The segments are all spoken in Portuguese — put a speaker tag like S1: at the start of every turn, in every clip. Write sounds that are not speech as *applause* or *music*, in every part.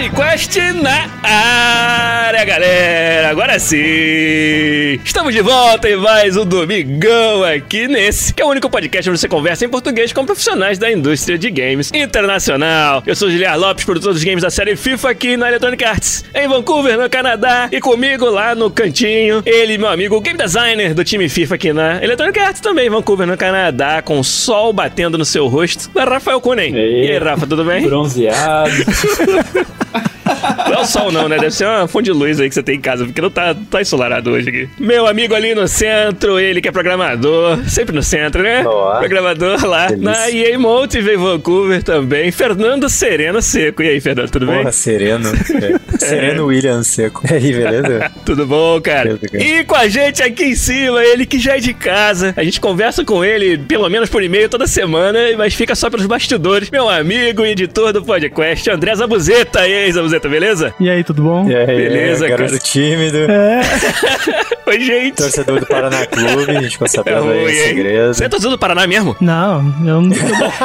S1: Podcast na área, galera! Agora sim! De volta em mais um Domingão aqui nesse, que é o único podcast onde você conversa em português com profissionais da indústria de games internacional. Eu sou o Giliar Lopes, produtor dos games da série FIFA aqui na Electronic Arts, em Vancouver, no Canadá, e comigo lá no cantinho, ele, meu amigo, game designer do time FIFA aqui na Electronic Arts, também em Vancouver, no Canadá, com o sol batendo no seu rosto, Rafael Kunen. E aí, Rafa, tudo bem?
S2: Bronzeado. *laughs*
S1: Não é o sol, não, né? Deve ser uma fonte de luz aí que você tem em casa, porque não tá, tá ensolarado hoje aqui. Meu amigo ali no centro, ele que é programador, sempre no centro, né?
S2: Boa.
S1: Programador lá
S2: Delícia.
S1: na EA Motive em Vancouver também. Fernando Sereno Seco. E aí, Fernando, tudo bem?
S2: Porra, sereno. *laughs* É. Sereno William Seco. E aí, beleza? *laughs*
S1: Tudo bom, cara?
S2: Beleza, cara.
S1: E com a gente aqui em cima, ele que já é de casa. A gente conversa com ele pelo menos por e-mail toda semana, mas fica só pelos bastidores. Meu amigo e editor do podcast, André Zabuzeta. E aí, Zabuzeta, beleza?
S3: E aí, tudo bom?
S2: E aí,
S1: Beleza,
S2: garoto
S1: cara.
S2: tímido.
S3: É, *laughs*
S1: Oi, gente.
S2: Torcedor do Paraná Clube, a gente ficou
S1: É
S2: sabendo
S1: ruim,
S2: aí segredo.
S1: Você é torcedor do Paraná mesmo?
S3: não, eu não.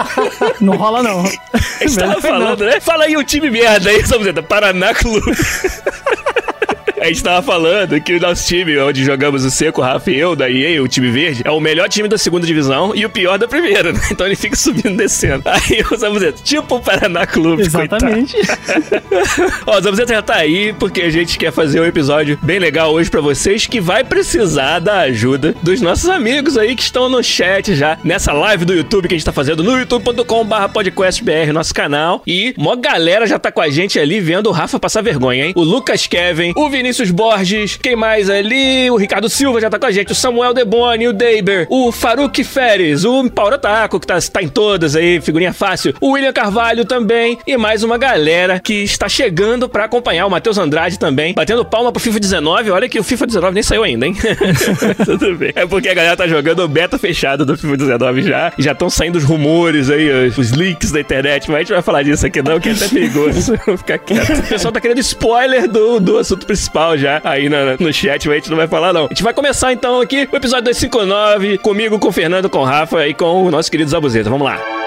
S3: *laughs* não rola, não.
S1: A gente tava falando, né? Fala aí o time merda aí, Zabuzeta. Paraná Clube. A gente tava falando que o nosso time, onde jogamos o Seco, o Rafa e eu, da EA, o time verde, é o melhor time da segunda divisão e o pior da primeira, né? Então ele fica subindo e descendo. *laughs* Aí o Zabuzeta, tipo o Paraná Clube,
S3: Exatamente. *laughs*
S1: Ó, o Zabuzeta já tá aí porque a gente quer fazer um episódio bem legal hoje pra vocês que vai precisar da ajuda dos nossos amigos aí que estão no chat já, nessa live do YouTube que a gente tá fazendo no youtube.com/barra podcastbr, nosso canal. E uma galera já tá com a gente ali vendo o Rafa passar vergonha, hein? O Lucas Kevin, o Vinícius Borges, quem mais ali? O Ricardo Silva já tá com a gente, o Samuel Deboni, o Deiber, o Faruk Feres, o Paulo Taco, que tá, tá em todas aí, figurinha fácil, o William Carvalho também, e mais uma galera que está chegando pra acompanhar, o Matheus Andrade também, batendo palma pro FIFA 19, olha que o FIFA 19 nem saiu ainda, hein? *laughs* Tudo bem. É porque a galera tá jogando o beta fechado do FIFA 19 já, já estão saindo os rumores aí, os, os leaks da internet, mas a gente vai falar disso aqui não, que é até perigoso, *laughs* vou ficar quieto. O pessoal tá querendo spoiler do, do assunto principal já, aí na- no chat, mas a gente não vai falar não. A gente vai começar então aqui o episódio 259, comigo, com o Fernando, com o Rafa e com o nosso querido Zabuzeta. Vamos lá.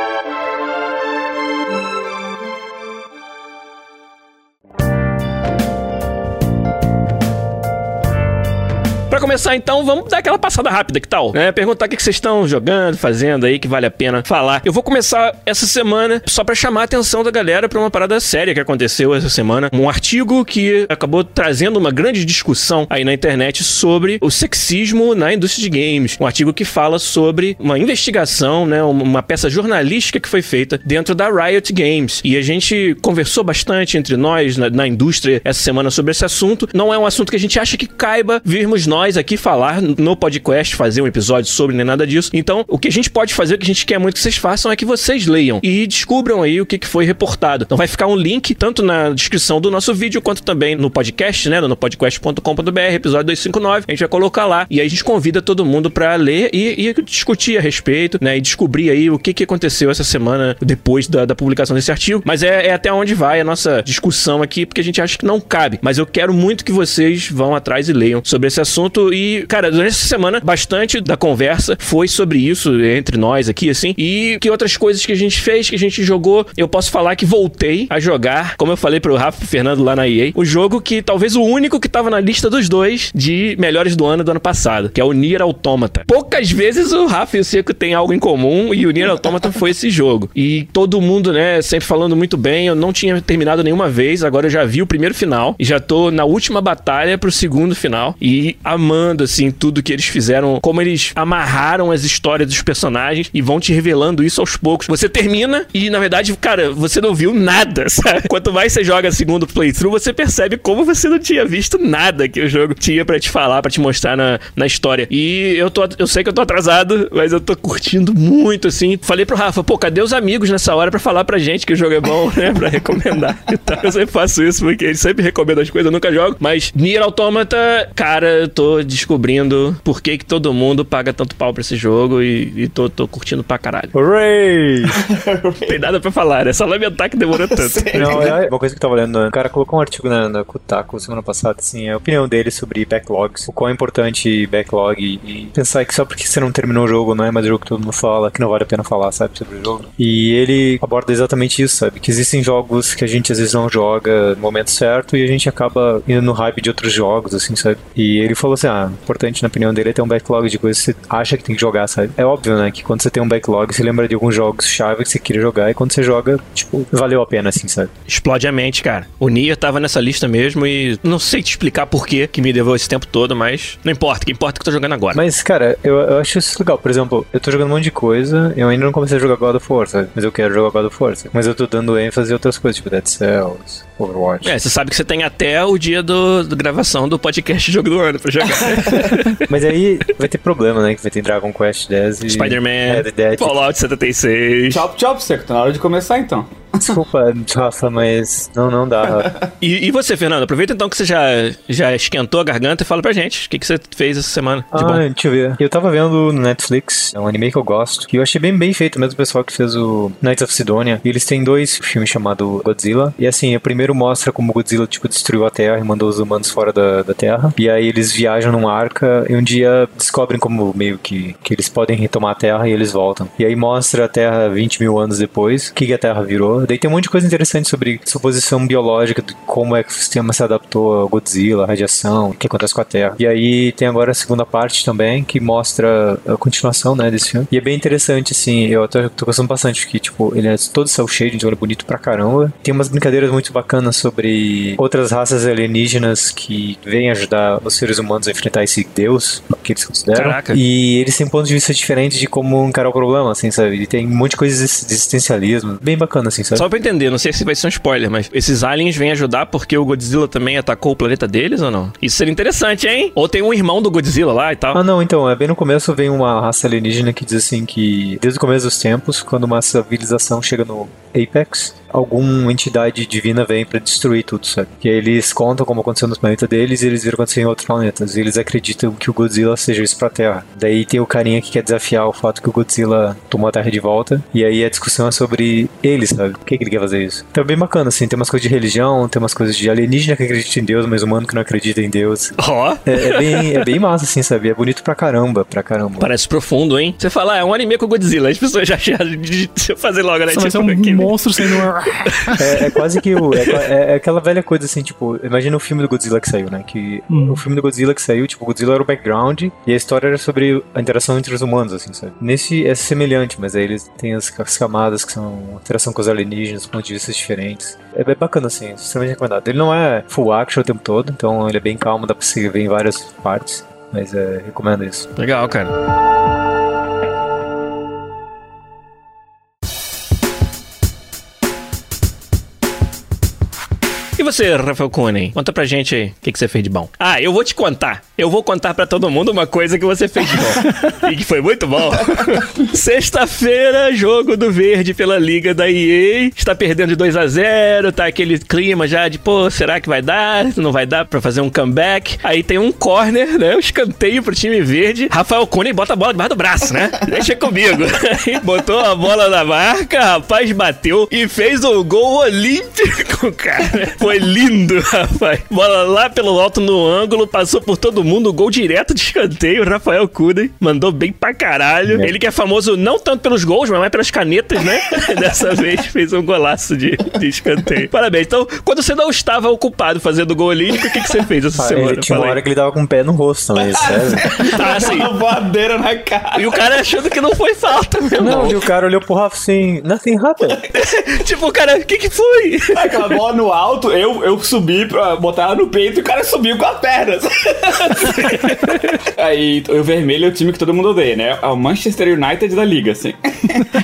S1: Começar, então, vamos dar aquela passada rápida, que tal? É, perguntar o que vocês estão jogando, fazendo aí, que vale a pena falar. Eu vou começar essa semana só pra chamar a atenção da galera pra uma parada séria que aconteceu essa semana. Um artigo que acabou trazendo uma grande discussão aí na internet sobre o sexismo na indústria de games. Um artigo que fala sobre uma investigação, né, uma peça jornalística que foi feita dentro da Riot Games. E a gente conversou bastante entre nós na, na indústria essa semana sobre esse assunto. Não é um assunto que a gente acha que caiba virmos nós aqui falar no podcast, fazer um episódio sobre nem nada disso. Então, o que a gente pode fazer, o que a gente quer muito que vocês façam é que vocês leiam e descubram aí o que foi reportado. Então vai ficar um link tanto na descrição do nosso vídeo quanto também no podcast, né, no podcast.com.br, episódio 259. A gente vai colocar lá e aí a gente convida todo mundo pra ler e, e discutir a respeito, né, e descobrir aí o que que aconteceu essa semana depois da, da publicação desse artigo. Mas é, é até onde vai a nossa discussão aqui, porque a gente acha que não cabe. Mas eu quero muito que vocês vão atrás e leiam sobre esse assunto e, cara, durante essa semana, bastante da conversa foi sobre isso entre nós aqui, assim. E que outras coisas que a gente fez, que a gente jogou, eu posso falar que voltei a jogar, como eu falei pro Rafa e pro Fernando lá na EA, o jogo que talvez o único que tava na lista dos dois de melhores do ano do ano passado, que é o Nier Automata. Poucas vezes o Rafa e o Seco têm algo em comum e o Nier Automata foi esse jogo. E todo mundo, né, sempre falando muito bem. Eu não tinha terminado nenhuma vez, agora eu já vi o primeiro final e já tô na última batalha pro segundo final e amando assim, tudo que eles fizeram, como eles amarraram as histórias dos personagens e vão te revelando isso aos poucos. Você termina e, na verdade, cara, você não viu nada, *laughs* sabe? Quanto mais você joga segundo playthrough, você percebe como você não tinha visto nada que o jogo tinha para te falar, para te mostrar na, na história. E eu tô, eu sei que eu tô atrasado, mas eu tô curtindo muito, assim. Falei pro Rafa, pô, cadê os amigos nessa hora para falar pra gente que o jogo é bom, *laughs* né? Pra recomendar e tal. Eu sempre faço isso, porque ele sempre recomenda as coisas, eu nunca jogo. Mas Nier Automata, cara, eu tô descobrindo por que, que todo mundo paga tanto pau pra esse jogo e, e tô, tô curtindo pra caralho.
S2: Hooray!
S1: Não *laughs* tem nada pra falar, é só lamentar que demorou tanto.
S2: Não, é uma coisa que eu tava lendo, o cara colocou um artigo na, na Kotaku semana passada, assim, a opinião dele sobre backlogs, o quão é importante backlog e, e pensar que só porque você não terminou o jogo não é mais o jogo que todo mundo fala, que não vale a pena falar, sabe, sobre o jogo. E ele aborda exatamente isso, sabe, que existem jogos que a gente às vezes não joga no momento certo e a gente acaba indo no hype de outros jogos, assim, sabe. E ele falou assim, ah, importante na opinião dele é ter um backlog de coisas que você acha que tem que jogar, sabe. É óbvio, né, que quando você tem um backlog, você lembra de alguns jogos chave que você queria jogar e quando você joga, tipo, valeu a pena, assim, sabe.
S1: Explode a mente, cara. O Nier tava nessa lista mesmo e não sei te explicar por que que me levou esse tempo todo, mas não importa, o que importa é que eu tô jogando agora.
S2: Mas, cara, eu, eu acho isso legal. Por exemplo, eu tô jogando um monte de coisa, eu ainda não comecei a jogar God of War, sabe? Mas eu quero jogar God of War, sabe? Mas eu tô dando ênfase em outras coisas, tipo Dead Cells, Overwatch.
S1: É, você sabe que você tem até o dia do, do gravação do podcast Jogo do Ano pra jogar. *laughs* *laughs*
S2: Mas aí vai ter problema, né? Que vai ter Dragon Quest 10 e...
S1: Spider-Man. Fallout 76.
S4: Chop, chop, seco. Tá na hora de começar então.
S2: Desculpa, Rafa, mas não, não dá. *laughs*
S1: E, e você, Fernando? Aproveita então que você já, já esquentou a garganta e fala pra gente o que, que você fez essa semana
S2: Ah,
S1: bom.
S2: deixa eu ver. Eu tava vendo no Netflix, é um anime que eu gosto, que eu achei bem bem feito, mesmo o pessoal que fez o Knights of Sidonia. E eles têm dois filmes chamados Godzilla. E assim, o primeiro mostra como Godzilla, tipo, destruiu a Terra e mandou os humanos fora da, da Terra. E aí eles viajam num arca e um dia descobrem como meio que, que eles podem retomar a Terra e eles voltam. E aí mostra a Terra 20 mil anos depois, o que, que a Terra virou. Daí tem um monte de coisa interessante sobre suposição biológica, de como é que o sistema se adaptou ao Godzilla, a radiação, o que acontece com a Terra. E aí tem agora a segunda parte também, que mostra a continuação, né, desse filme. E é bem interessante, assim, eu tô, tô gostando bastante, que, tipo, ele é todo cel shading, então ele é bonito pra caramba. Tem umas brincadeiras muito bacanas sobre outras raças alienígenas que vêm ajudar os seres humanos a enfrentar esse deus que eles consideram.
S1: Caraca.
S2: E eles têm pontos de vista diferentes de como encarar o problema, assim, sabe? E tem um monte de coisas de existencialismo. Bem bacana, assim, sabe?
S1: Só pra entender, não sei se vai ser um spoiler, mas esses aliens vêm ajudar porque o Godzilla também atacou o planeta deles ou não? Isso seria interessante, hein? Ou tem um irmão do Godzilla lá e tal.
S2: Ah, não, então, é bem no começo vem uma raça alienígena que diz assim que desde o começo dos tempos, quando uma civilização chega no Apex, alguma entidade divina vem pra destruir tudo, sabe? E aí eles contam como aconteceu no planeta deles e eles viram acontecer em outros planetas. E eles acreditam que o Godzilla seja isso pra Terra. Daí tem o carinha que quer desafiar o fato que o Godzilla tomou a Terra de volta. E aí a discussão é sobre ele, sabe? Por que, que ele quer fazer isso? Então é bem bacana, assim. Tem umas coisas de religião, tem umas coisas de alienígena que acredita em Deus, mas humano que não acredita em Deus.
S1: Ó,
S2: É, é bem, é bem massa, assim, sabe? É bonito pra caramba, pra caramba.
S1: parece profundo, hein? Você fala, ah, é um anime com o Godzilla. As pessoas já acharam *laughs* de fazer logo, né?
S3: Só vai ser um monstro sendo. *laughs*
S2: É, é quase que o. É, é- é aquela velha coisa assim, tipo, imagina o filme do Godzilla que saiu, né? Que
S3: Hum.
S2: o filme do Godzilla que saiu, tipo, o Godzilla era o background e a história era sobre a interação entre os humanos, assim, sabe? Nesse é semelhante, mas aí eles têm as, as camadas que são a interação com os alienígenas, pontos de vista diferentes. É bem bacana, assim, extremamente recomendado. Ele não é full action o tempo todo, então ele é bem calmo, dá pra se ver em várias partes. Mas é, recomendo isso.
S1: Legal, cara. E você, Rafael Kunen? Conta pra gente aí o que, que você fez de bom. Ah, eu vou te contar. Eu vou contar pra todo mundo uma coisa que você fez de bom. *laughs* e que foi muito bom. *laughs* Sexta-feira, jogo do Verde pela Liga da EA. Está perdendo de 2 a 0 tá aquele clima já de, pô, será que vai dar? Não vai dar pra fazer um comeback? Aí tem um corner, né? Um escanteio pro time verde. Rafael Kunen bota a bola debaixo do braço, né? *laughs* Deixa comigo. Aí botou a bola na marca, rapaz bateu e fez o gol olímpico, cara. Foi lindo, *laughs* rapaz. Bola lá pelo alto no ângulo, passou por todo mundo, gol direto de escanteio. Rafael Kunen mandou bem pra caralho. Ele que é famoso não tanto pelos gols, mas mais pelas canetas, né? *laughs* Dessa vez fez um golaço de, de escanteio. Parabéns. Então, quando você não estava ocupado fazendo gol olímpico, o que, que você fez essa
S2: Ah,
S1: semana?
S2: ele tinha uma hora que ele tava com o pé no rosto também, *laughs* sério.
S1: Ah, sim.
S4: Uma voadeira na cara.
S1: E o cara achando que não foi falta, meu irmão.
S2: Não, e o cara olhou pro Rafa assim, nothing happened.
S1: tipo, cara, o que que foi?
S4: Aquela bola no alto, eu, eu subi pra botar ela no peito e o cara subiu com a perna. *laughs* Aí o vermelho é o time que todo mundo odeia, né? É o Manchester United da liga, assim. *laughs*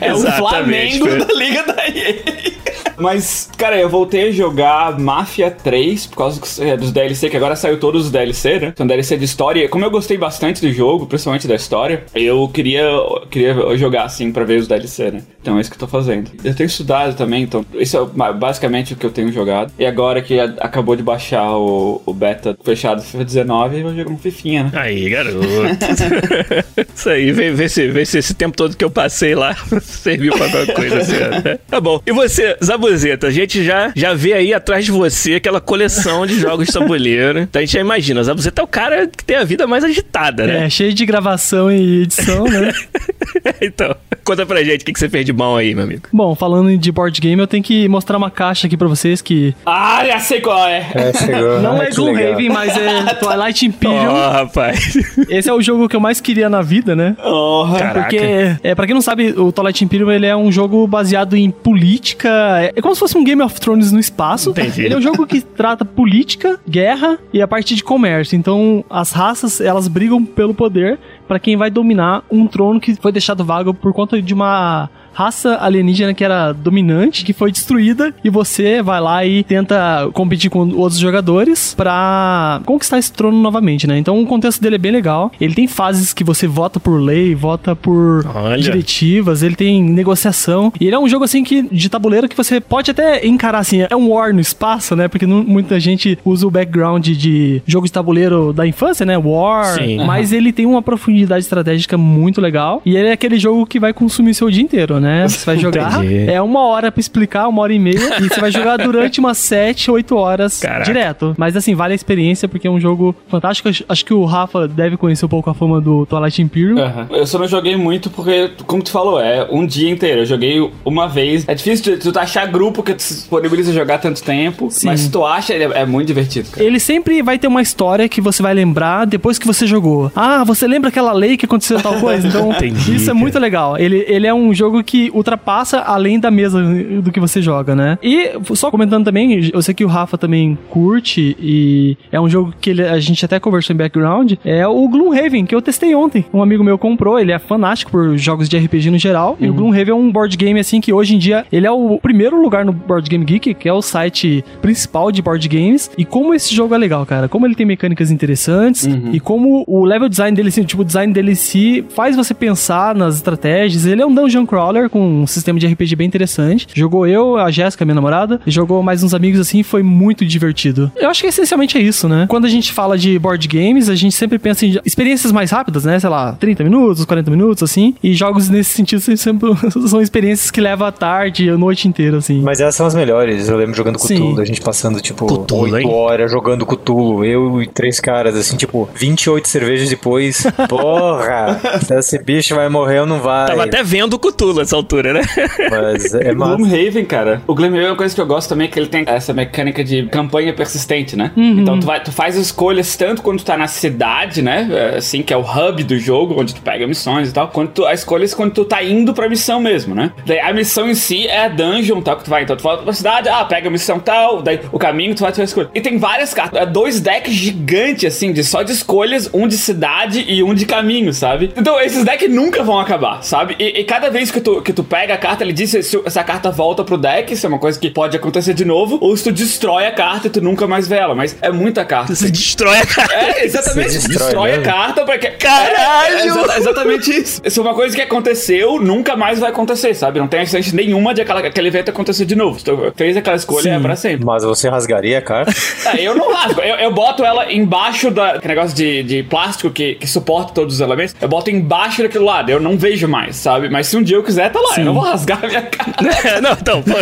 S4: É o Flamengo da liga da EA. Mas, cara, eu voltei a jogar Mafia 3 por causa dos- é, dos DLC, que agora saiu todos os DLC, né? São DLC de história. Como eu gostei bastante do jogo, principalmente da história, eu queria, queria jogar assim pra ver os DLC, né? Então é isso que eu tô fazendo. Eu tenho estudado também, então isso é ba- basicamente o que eu tenho jogado. E agora que acabou de baixar o, o beta fechado do FIFA 19, eu jogar um Fifinha, né?
S1: Aí, garoto. *laughs* Isso aí, vê, vê, se, vê se esse tempo todo que eu passei lá *laughs* serviu pra alguma coisa. Assim, né? Tá bom. E você, Zabuzeta, a gente já, já vê aí atrás de você aquela coleção de jogos de tabuleiro. Então a gente já imagina, o Zabuzeta é o cara que tem a vida mais agitada, né?
S3: É, cheio de gravação e edição, né? *laughs*
S1: então, conta pra gente o que, que você fez de bom aí, meu amigo.
S3: Bom, falando de board game, eu tenho que mostrar uma caixa aqui pra vocês que
S4: Ah, já sei qual é!
S2: É, *laughs*
S3: não é. Gloomhaven, mas é *laughs* Twilight Imperium.
S1: rapaz.
S3: Esse é o jogo que eu mais queria na vida, né?
S4: Oh,
S1: Caraca.
S3: Porque, é, pra quem não sabe, o Twilight Imperium ele é um jogo baseado em política. É, como se fosse um Game of Thrones no espaço.
S1: Entendi.
S3: Ele é um jogo que trata política, guerra e a parte de comércio. Então, as raças, elas brigam pelo poder pra quem vai dominar um trono que foi deixado vago por conta de uma raça alienígena que era dominante, que foi destruída, e você vai lá e tenta competir com outros jogadores pra conquistar esse trono novamente, né? Então o contexto dele é bem legal. Ele tem fases que você vota por lei, vota por
S1: Olha.
S3: diretivas, ele tem negociação. E ele é um jogo assim que de tabuleiro que você pode até encarar assim, é um war no espaço, né? Porque não- muita gente usa o background de jogo de tabuleiro da infância, né? War,
S1: Sim.
S3: mas ele tem uma profundidade estratégica muito legal. E ele é aquele jogo que vai consumir seu dia inteiro, né? Você vai jogar,
S1: Entendi.
S3: é uma hora pra explicar, uma hora e meia, e você vai jogar durante umas 7, 8 horas
S1: Caraca.
S3: direto. Mas assim, vale a experiência porque é um jogo fantástico. Acho- que o Rafa deve conhecer um pouco a fama do Twilight Imperium.
S4: Aham. Eu só não joguei muito porque, como tu falou, é um dia inteiro. Eu joguei uma vez. É difícil tu, tu achar grupo que tu se disponibiliza a jogar tanto tempo.
S3: Sim.
S4: Mas se tu acha, ele é, é muito divertido, cara.
S3: Ele sempre vai ter uma história que você vai lembrar depois que você jogou. Ah, você lembra aquela lei que aconteceu tal coisa? *laughs* Então,
S1: Entendi,
S3: isso é
S1: cara.
S3: muito legal. Ele, ele é um jogo que ultrapassa além da mesa do que você joga, né? E só comentando também, eu sei que o Rafa também curte e é um jogo que ele- a gente até conversou em background, é o Gloomhaven, que eu testei ontem. Um amigo meu comprou, ele é fanático por jogos de RPG no geral, e o Gloomhaven é um board game assim que hoje em dia ele é o primeiro lugar no Board Game Geek, que é o site principal de board games. E como esse jogo é legal, cara. Como ele tem mecânicas interessantes e como o level design dele, assim, tipo, o design dele em si faz você pensar nas estratégias. Ele é um dungeon crawler com um sistema de RPG bem interessante. Jogou eu, a Jéssica, minha namorada, e jogou mais uns amigos assim, e foi muito divertido. Eu acho que essencialmente é isso, né? Quando a gente fala de board games, a gente sempre pensa em experiências mais rápidas, né? Sei lá, 30 minutos, 40 minutos, assim. E jogos nesse sentido *laughs* sempre são experiências que levam a tarde, a noite inteira, assim.
S2: Mas essas são as melhores. Eu lembro jogando
S3: Sim.
S2: Cthulhu, a gente passando, tipo,
S1: Cthulhu,
S2: 8
S1: hein?
S2: horas jogando Cthulhu. Eu e três caras, assim, tipo, 28 cervejas depois. *laughs* Porra! Esse bicho vai morrer ou não vai?
S1: Tava até vendo o Cthulhu nessa altura, né?
S2: Mas é *laughs* massa.
S4: Gloomhaven, cara. O Gloomhaven é uma coisa que eu gosto também, que ele tem essa mecânica de campanha persistente, né?
S3: Uhum.
S4: Então tu, vai, tu faz escolhas tanto quando tu tá na cidade, né? É, Assim, que é o hub do jogo, onde tu pega missões e tal. Quando tu, a escolha é quando tu tá indo pra missão mesmo, né? Daí a missão em si é a dungeon, tal, que tu vai. Então tu volta pra cidade, ah, pega a missão tal, daí o caminho tu vai tu vai escolher. E tem várias cartas, é dois decks gigantes, assim, de só de escolhas, um de cidade e um de caminho, sabe? Então esses decks nunca vão acabar, sabe? E, e cada vez que tu, que tu pega a carta, ele diz se, se essa carta volta pro deck, isso é uma coisa que pode acontecer de novo, ou se tu destrói a carta e tu nunca mais vê ela. Mas é muita carta.
S1: Você destrói a cara.
S4: É, exatamente.
S2: Você
S4: destrói
S2: destrói
S4: a carta pra que.
S1: Caralho!
S4: É, é exa- exatamente isso. Isso é uma coisa que aconteceu, nunca mais vai acontecer, sabe? Não tem chance nenhuma de aquela, aquele evento acontecer de novo. Tu fez aquela escolha,
S3: Sim.
S4: é pra sempre.
S2: Mas você rasgaria a carta? *laughs*
S4: É, eu não rasgo. Eu, eu boto ela embaixo da. Aquele negócio de, de plástico que, que suporta todos os elementos. Eu boto embaixo daquele lado. Eu não vejo mais, sabe? Mas se um dia eu quiser, tá lá. Eu não vou rasgar a minha cara. *laughs*
S1: não, então, pô,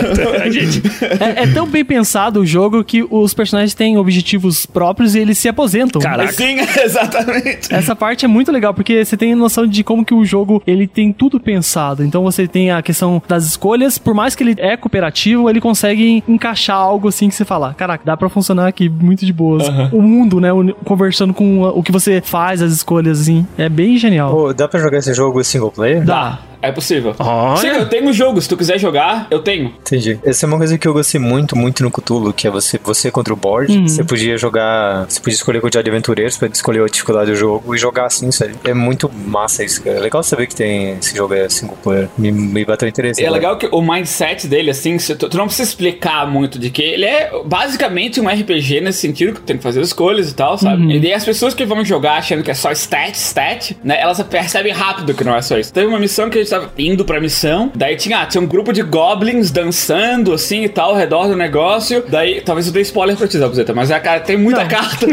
S1: a gente.
S3: É, é tão bem pensado o jogo que os personagens têm objetivos próprios e eles se aposentam.
S1: Caraca.
S4: Sim, *laughs* exatamente.
S3: Essa parte é muito legal, porque você tem noção de como que o jogo, ele tem tudo pensado. Então você tem a questão das escolhas, por mais que ele é cooperativo, ele consegue encaixar algo assim que você fala, caraca, dá pra funcionar aqui muito de boas. O mundo, né, conversando com o que você faz, as escolhas, assim, é bem genial.
S2: Pô, dá pra jogar esse jogo single player?
S3: Dá.
S4: É possível.
S1: Olha.
S4: Sim, eu tenho o jogo. Se tu quiser jogar, eu tenho.
S2: Entendi. Essa é uma coisa que eu gostei muito, muito no Cthulhu, que é você, você contra o board.
S3: Uhum.
S2: Você podia jogar. Você podia escolher a quantidade de aventureiros pra escolher a dificuldade do jogo e jogar assim, sabe? É muito massa isso, cara. É legal saber que tem esse jogo é single player. Me, me bateu interesse.
S4: É
S2: né?
S4: legal que o mindset dele, assim, se tu, tu não precisa explicar muito de que ele é basicamente um RPG nesse sentido, que tu tem que fazer escolhas e tal, sabe? E daí as pessoas que vão jogar achando que é só stat, stat, né? Elas percebem rápido que não é só isso. Teve uma missão que a gente indo pra missão, daí tinha, ah, tinha um grupo de goblins dançando, assim, e tal, ao redor do negócio. Daí, talvez eu dei spoiler pra ti, Zabuzeta, mas é, cara, tem muita carta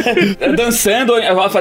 S4: *laughs* dançando,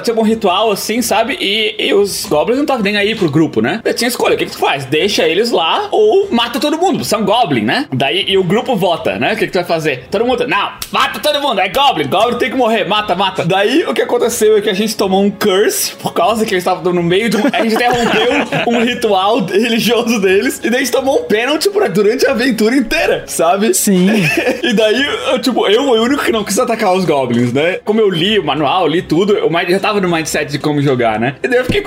S4: tinha um ritual, assim, sabe? E, e os goblins não estavam nem aí pro grupo, né? Daí tinha escolha, o que que tu faz? Deixa eles lá ou mata todo mundo, são goblin, né? Daí, e o grupo vota, né? O que que tu vai fazer? Todo mundo, não, mata todo mundo, é goblin, goblin tem que morrer, mata, mata. Daí, o que aconteceu é que a gente tomou um curse, por causa que eles estavam no meio de um... A gente interrompeu *laughs* um ritual *laughs* religioso deles, e daí a gente tomou um pênalti pra- durante a aventura inteira, sabe?
S3: Sim. *laughs*
S4: E daí, eu, tipo, eu fui o único que não quis atacar os goblins, né? Como eu li o manual, li tudo, eu já tava no mindset de como jogar, né? E daí eu fiquei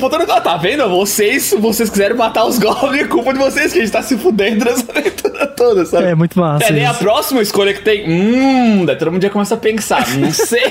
S4: Botando, ah, tá vendo? Vocês, se vocês quiserem matar os goblins, é culpa de vocês, que a gente tá se fudendo nessa aventura toda, sabe?
S3: É muito massa.
S4: É, daí a próxima escolha que tem. Hum, daí todo mundo já começa a pensar. *laughs* Não sei,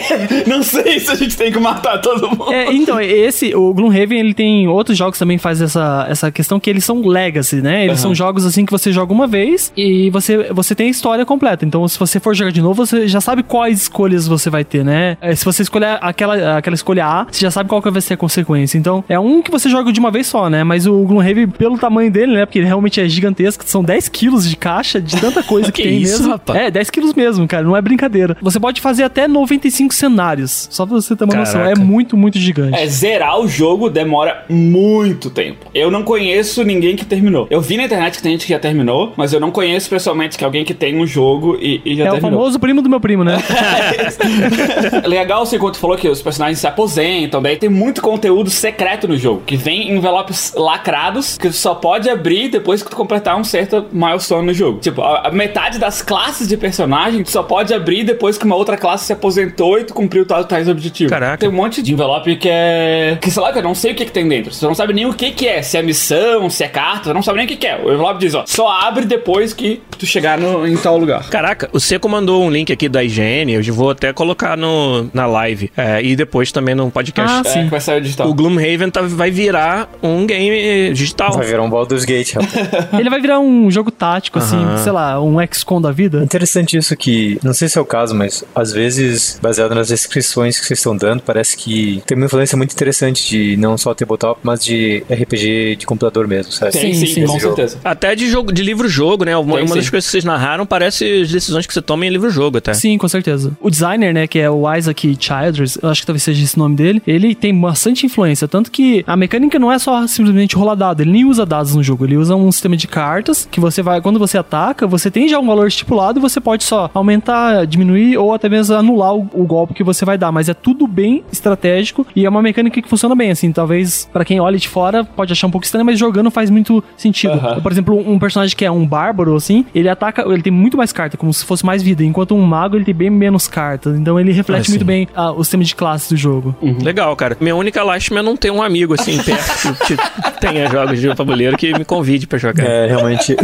S4: não sei se a gente tem que matar todo mundo.
S3: É, então, esse, o Gloomhaven, ele tem outros jogos também que faz essa, essa questão que eles são legacy, né? Eles são jogos assim que você joga uma vez e você, você tem a história completa. Então, se você for jogar de novo, você já sabe quais escolhas você vai ter, né? É, se você escolher aquela, aquela escolha A, você já sabe qual que vai ser a consequência. Então, é um que você joga de uma vez só, né? Mas o Gloomhaven, pelo tamanho dele, né? Porque ele realmente é gigantesco, são 10 quilos de caixa de tanta coisa *laughs* que,
S1: Que
S3: tem
S1: isso,
S3: mesmo.
S1: rapaz?
S3: É, 10 quilos mesmo, cara, não é brincadeira. Você pode fazer até 95 cenários, só pra você ter uma noção. É
S1: Caraca.
S3: muito, muito gigante.
S4: É, zerar o jogo demora muito tempo. Eu não conheço ninguém que terminou. Eu vi na internet que tem gente que já terminou, mas eu não conheço pessoalmente que alguém que tem um jogo e, e já
S3: É o
S4: terminou.
S3: famoso primo do meu primo, né? *laughs*
S4: Legal, assim, quando tu falou que os personagens se aposentam, daí tem muito conteúdo secreto no jogo, que vem em envelopes lacrados, que tu só pode abrir depois que tu completar um certo milestone no jogo. Tipo, a, metade das classes de personagem tu só pode abrir depois que uma outra classe se aposentou e tu cumpriu tal- tais objetivos.
S1: Caraca.
S4: Tem um monte de envelope que é... Que sei lá, que eu não sei o que, que tem dentro. Você não sabe nem o que que é, se é missão, se é carta, não sabe nem o que que é. O envelope diz, ó, só abre depois que tu chegar no, em tal lugar.
S1: Caraca, o Seco mandou um link aqui da IGN, eu vou até colocar no, na live. é, e depois também no podcast.
S3: Ah,
S4: É,
S3: sim.
S4: que vai sair o digital.
S1: O Gloomhaven tá, vai virar um game digital.
S2: Vai virar um Baldur's Gate, rapaz. *laughs*
S3: Ele vai virar um jogo tático, assim, sei lá, um XCOM da
S2: É
S3: vida.
S2: interessante isso que, não sei se é o caso, mas às vezes, baseado nas descrições que vocês estão dando, parece que tem uma influência muito interessante de não só tabletop, mas de RPG de computador mesmo, sabe?
S4: Tem,
S3: Sim,
S4: sim,
S3: sim.
S4: com
S2: jogo.
S4: certeza.
S1: Até de jogo, de livro-jogo, né? Uma,
S4: Tem,
S1: uma das
S4: sim.
S1: coisas que vocês narraram parece as decisões que você toma em livro-jogo até.
S3: Sim, com certeza. O designer, né, que é o Isaac Childress, eu acho que talvez seja esse nome dele, ele tem bastante influência, tanto que a mecânica não é só simplesmente rolar dado, ele nem usa dados no jogo, ele usa um sistema de cartas que você vai, quando você ataca, você tem já um valor estipulado e você pode só aumentar, diminuir ou até mesmo anular o, o golpe que você vai dar, mas é tudo bem estratégico e é uma mecânica que funciona bem, assim, talvez pra quem olha de fora pode achar um pouco estranho, mas jogando faz muito sentido. Por exemplo, um personagem que é um bárbaro, assim, ele ataca, ele tem muito mais carta, como se fosse mais vida, enquanto um mago ele tem bem menos cartas. Então ele reflete
S1: Ah,
S3: muito bem ah, o sistema de classes do jogo.
S1: Legal, cara. Minha única lástima é não ter um amigo assim *laughs* perto que, que tenha jogos de tabuleiro que me convide pra jogar.
S2: É, realmente.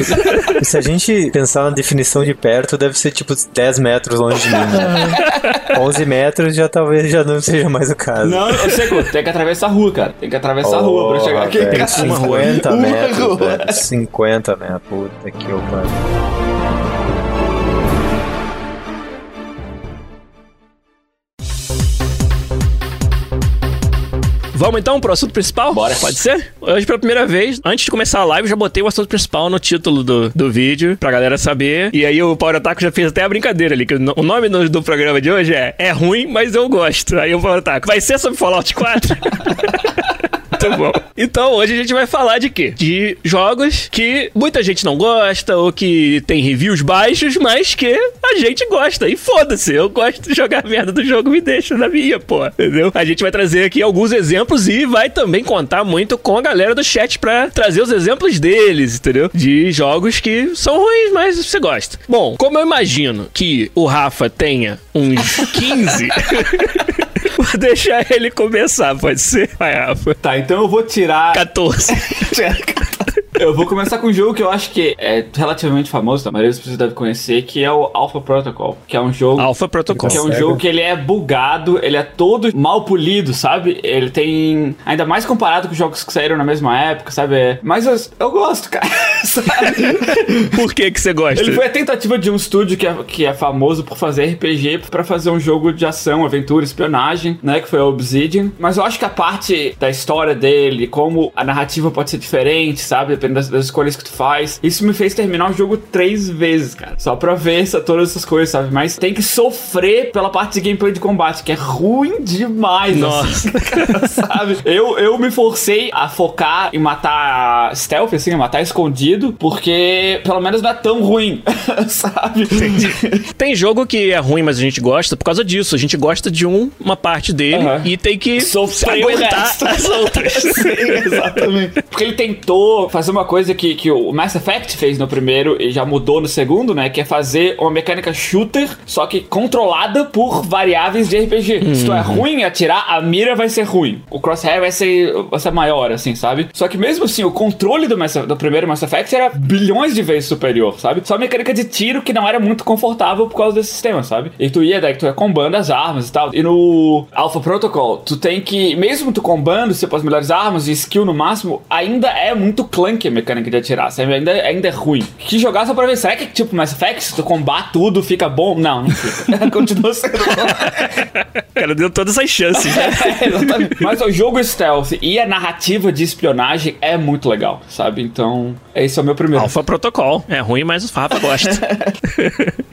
S2: Se a gente pensar na definição de perto, deve ser tipo 10 metros longe de mim. Né? *laughs* 11 metros já talvez já não seja mais o caso.
S4: Não, eu sei, tem que atravessar a rua, cara. Tem que atravessar a rua pra chegar aqui.
S2: velho,
S4: cara.
S1: Uma rua.
S2: 50
S4: Uma
S2: metros,
S4: rua.
S2: velho. 50 metros. Puta que eu pariu.
S1: Vamos então pro assunto principal?
S4: Bora.
S1: Pode ser? Hoje, pela primeira vez, antes de começar a live, eu já botei o assunto principal no título do, do vídeo, pra galera saber. E aí o Power Otaku já fez até a brincadeira ali, que o no- o nome do, do programa de hoje é É ruim, mas eu gosto. Aí o Power Otaku, vai ser sobre Fallout 4? *laughs* Muito bom. Então, hoje a gente vai falar de quê? De jogos que muita gente não gosta ou que tem reviews baixos, mas que a gente gosta. E foda-se, eu gosto de jogar merda do jogo, me deixa na minha, pô. Entendeu? A gente vai trazer aqui alguns exemplos e vai também contar muito com a galera do chat pra trazer os exemplos deles, entendeu? De jogos que são ruins, mas você gosta. Bom, como eu imagino que o Rafa tenha uns 15. *laughs* *laughs* Vou deixar ele começar, pode ser? Vai, Rafa.
S4: Tá, então eu vou tirar.
S1: 14. *laughs*
S4: Eu vou começar com um jogo que eu acho que é relativamente famoso, a maioria das pessoas deve conhecer, que é o Alpha Protocol. Que é um jogo.
S1: Alpha Protocol.
S4: Que é um
S2: Sega.
S4: jogo que ele é bugado, ele é todo mal polido, sabe? Ele tem. Ainda mais comparado com jogos que saíram na mesma época, sabe? Mas eu, eu gosto, cara. *laughs* sabe?
S1: Por que que você gosta?
S4: Ele foi a tentativa de um estúdio que é, que é famoso por fazer RPG pra fazer um jogo de ação, aventura, espionagem, né? Que foi a Obsidian. Mas eu acho que a parte da história dele, como a narrativa pode ser diferente, sabe? Dependendo das, das escolhas que tu faz. Isso me fez terminar o jogo três vezes, cara. Só pra ver essa, todas essas coisas, sabe? Mas tem que sofrer pela parte de gameplay de combate, que é ruim demais,
S1: Nossa.
S4: assim, *laughs* cara, sabe? Eu, eu me forcei a focar em matar stealth, assim, a matar escondido, porque pelo menos não é tão ruim, *laughs* sabe?
S1: Tem jogo que é ruim, mas a gente gosta por causa disso. A gente gosta de um, uma parte dele
S4: Aham.
S1: e tem que
S4: Sofrer
S1: aguentar as *laughs* outras.
S4: Sim, exatamente. Porque ele tentou fazer uma coisa que, que o Mass Effect fez no primeiro e já mudou no segundo, né? Que é fazer uma mecânica shooter, só que controlada por variáveis de RPG. Se tu é ruim em atirar, a mira vai ser ruim. O crosshair vai ser, vai ser maior, assim, sabe? Só que mesmo assim, o controle do, Mass, do primeiro Mass Effect era bilhões de vezes superior, sabe? Só a mecânica de tiro que não era muito confortável por causa desse sistema, sabe? E tu ia, daí tu ia combando as armas e tal. E no Alpha Protocol, tu tem que, mesmo tu combando, você as melhores armas e skill no máximo, ainda é muito clunky a mecânica de atirar, sabe? Ainda, ainda é ruim. Que jogar só pra ver, será que tipo Mass Effect, se tu combar tudo, fica bom? Não, não fica. *laughs* Continua sendo bom. *laughs*
S1: O cara deu todas as chances. né? *laughs*
S4: É, exatamente. Mas o jogo stealth e a narrativa de espionagem é muito legal, sabe? Então, esse é o meu primeiro.
S1: Alpha Protocol. É ruim, mas o Rafa gosta.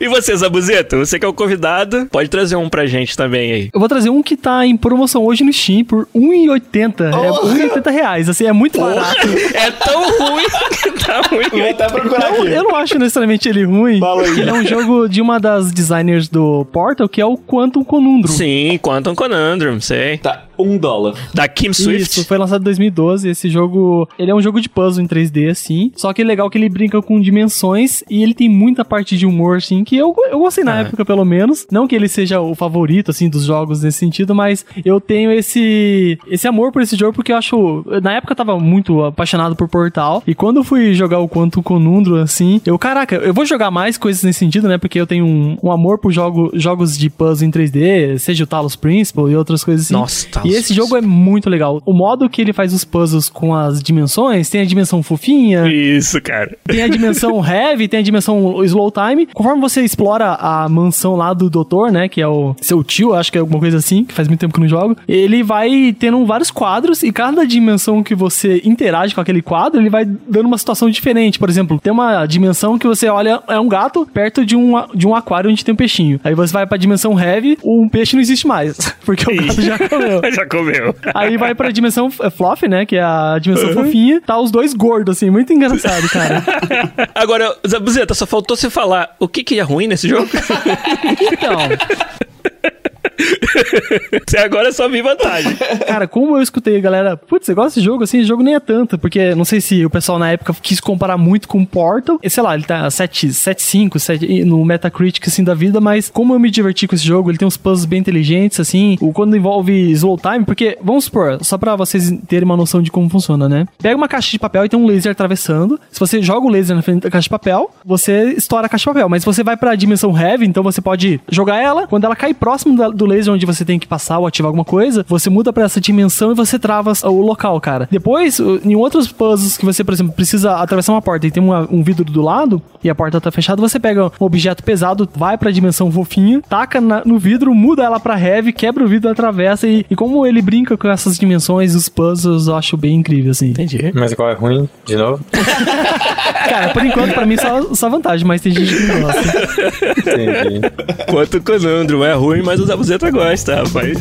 S1: e você, Zabuzeta? Você que é o convidado, pode trazer um pra gente também aí.
S3: Eu vou trazer um que tá em promoção hoje no Steam por R$1,80. É 1,80 reais, assim, é muito barato.
S1: É tão ruim *laughs* tá ruim.
S4: Vou até procurar
S3: Eu, eu não acho necessariamente ele ruim.
S4: Fala aí.
S3: Ele é um jogo de uma das designers do Portal, que é o Quantum Conundrum.
S1: Sim, Quantum Conundrum, sei.
S4: Tá, um dólar.
S1: Da Kim Swift.
S3: Isso, foi lançado em 2012. Esse jogo, ele é um jogo de puzzle em 3D, assim. Só que é legal que ele brinca com dimensões e ele tem muita parte de humor, assim, que eu, eu gostei na
S1: Ah.
S3: época, pelo menos. Não que ele seja o favorito, assim, dos jogos nesse sentido, mas eu tenho esse, esse amor por esse jogo porque eu acho. Na época eu tava muito apaixonado por Portal. E quando eu fui jogar o Quantum Conundrum, assim, eu, caraca, eu vou jogar mais coisas nesse sentido, né? Porque eu tenho um, um amor por jogo, jogos de puzzle em 3D, seja o Talos Principle e outras coisas assim.
S1: Nossa, Talos
S3: E esse jogo é muito legal. O modo que ele faz os puzzles com as dimensões, tem a dimensão fofinha,
S1: Isso, cara.
S3: tem a dimensão *laughs* heavy, tem a dimensão slow time. Conforme você explora a mansão lá do doutor, né, que é o seu tio, acho que é alguma coisa assim, que faz muito tempo que eu não jogo, ele vai tendo vários quadros e cada dimensão que você interage com aquele quadro, ele vai dando uma situação diferente. Por exemplo, tem uma dimensão que você olha, é um gato perto de um, de um aquário onde tem um peixinho. Aí você vai pra dimensão heavy, o peixe não existe mais, *laughs* porque o gato já comeu. *laughs*
S1: Já comeu.
S3: Aí vai pra dimensão fluff, né? Que é a dimensão fofinha. Tá os dois gordos, assim. Muito engraçado, cara. *laughs*
S1: Agora, Zabuzeta, só faltou você falar o que que é ruim nesse jogo.
S3: Então, *laughs*
S1: Você agora só vi vantagem.
S3: cara, como eu escutei a galera... Putz, você gosta desse jogo? Assim, esse jogo nem é tanto. Porque não sei se o pessoal na época quis comparar muito com Portal. E, sei lá, ele tá 7.5, 7 no Metacritic, assim, da vida. Mas como eu me diverti com esse jogo, ele tem uns puzzles bem inteligentes, assim. O, quando envolve slow time, porque, vamos supor, só pra vocês terem uma noção de como funciona, né? Pega uma caixa de papel e tem um laser atravessando. Se você joga o laser na frente da caixa de papel, você estoura a caixa de papel. Mas você vai pra dimensão heavy, então você pode jogar ela. Quando ela cai próximo da- do laser onde você tem que passar ou ativar alguma coisa, você muda pra essa dimensão e você trava o local, cara. Depois, em outros puzzles que você, por exemplo, precisa atravessar uma porta e tem uma- um vidro do lado e a porta tá fechada, você pega um objeto pesado, vai pra dimensão fofinha, taca na- no vidro, muda ela pra heavy, quebra o vidro, atravessa e, e como ele brinca com essas dimensões, os puzzles, eu acho bem incrível, assim.
S1: Entendi.
S2: Mas qual é ruim? De novo? *laughs*
S3: Cara, por enquanto, pra mim, só, só vantagem, mas tem gente que não gosta.
S2: Entendi.
S1: Quanto Conundrum é ruim, mas o Zabuzeta gosta, rapaz.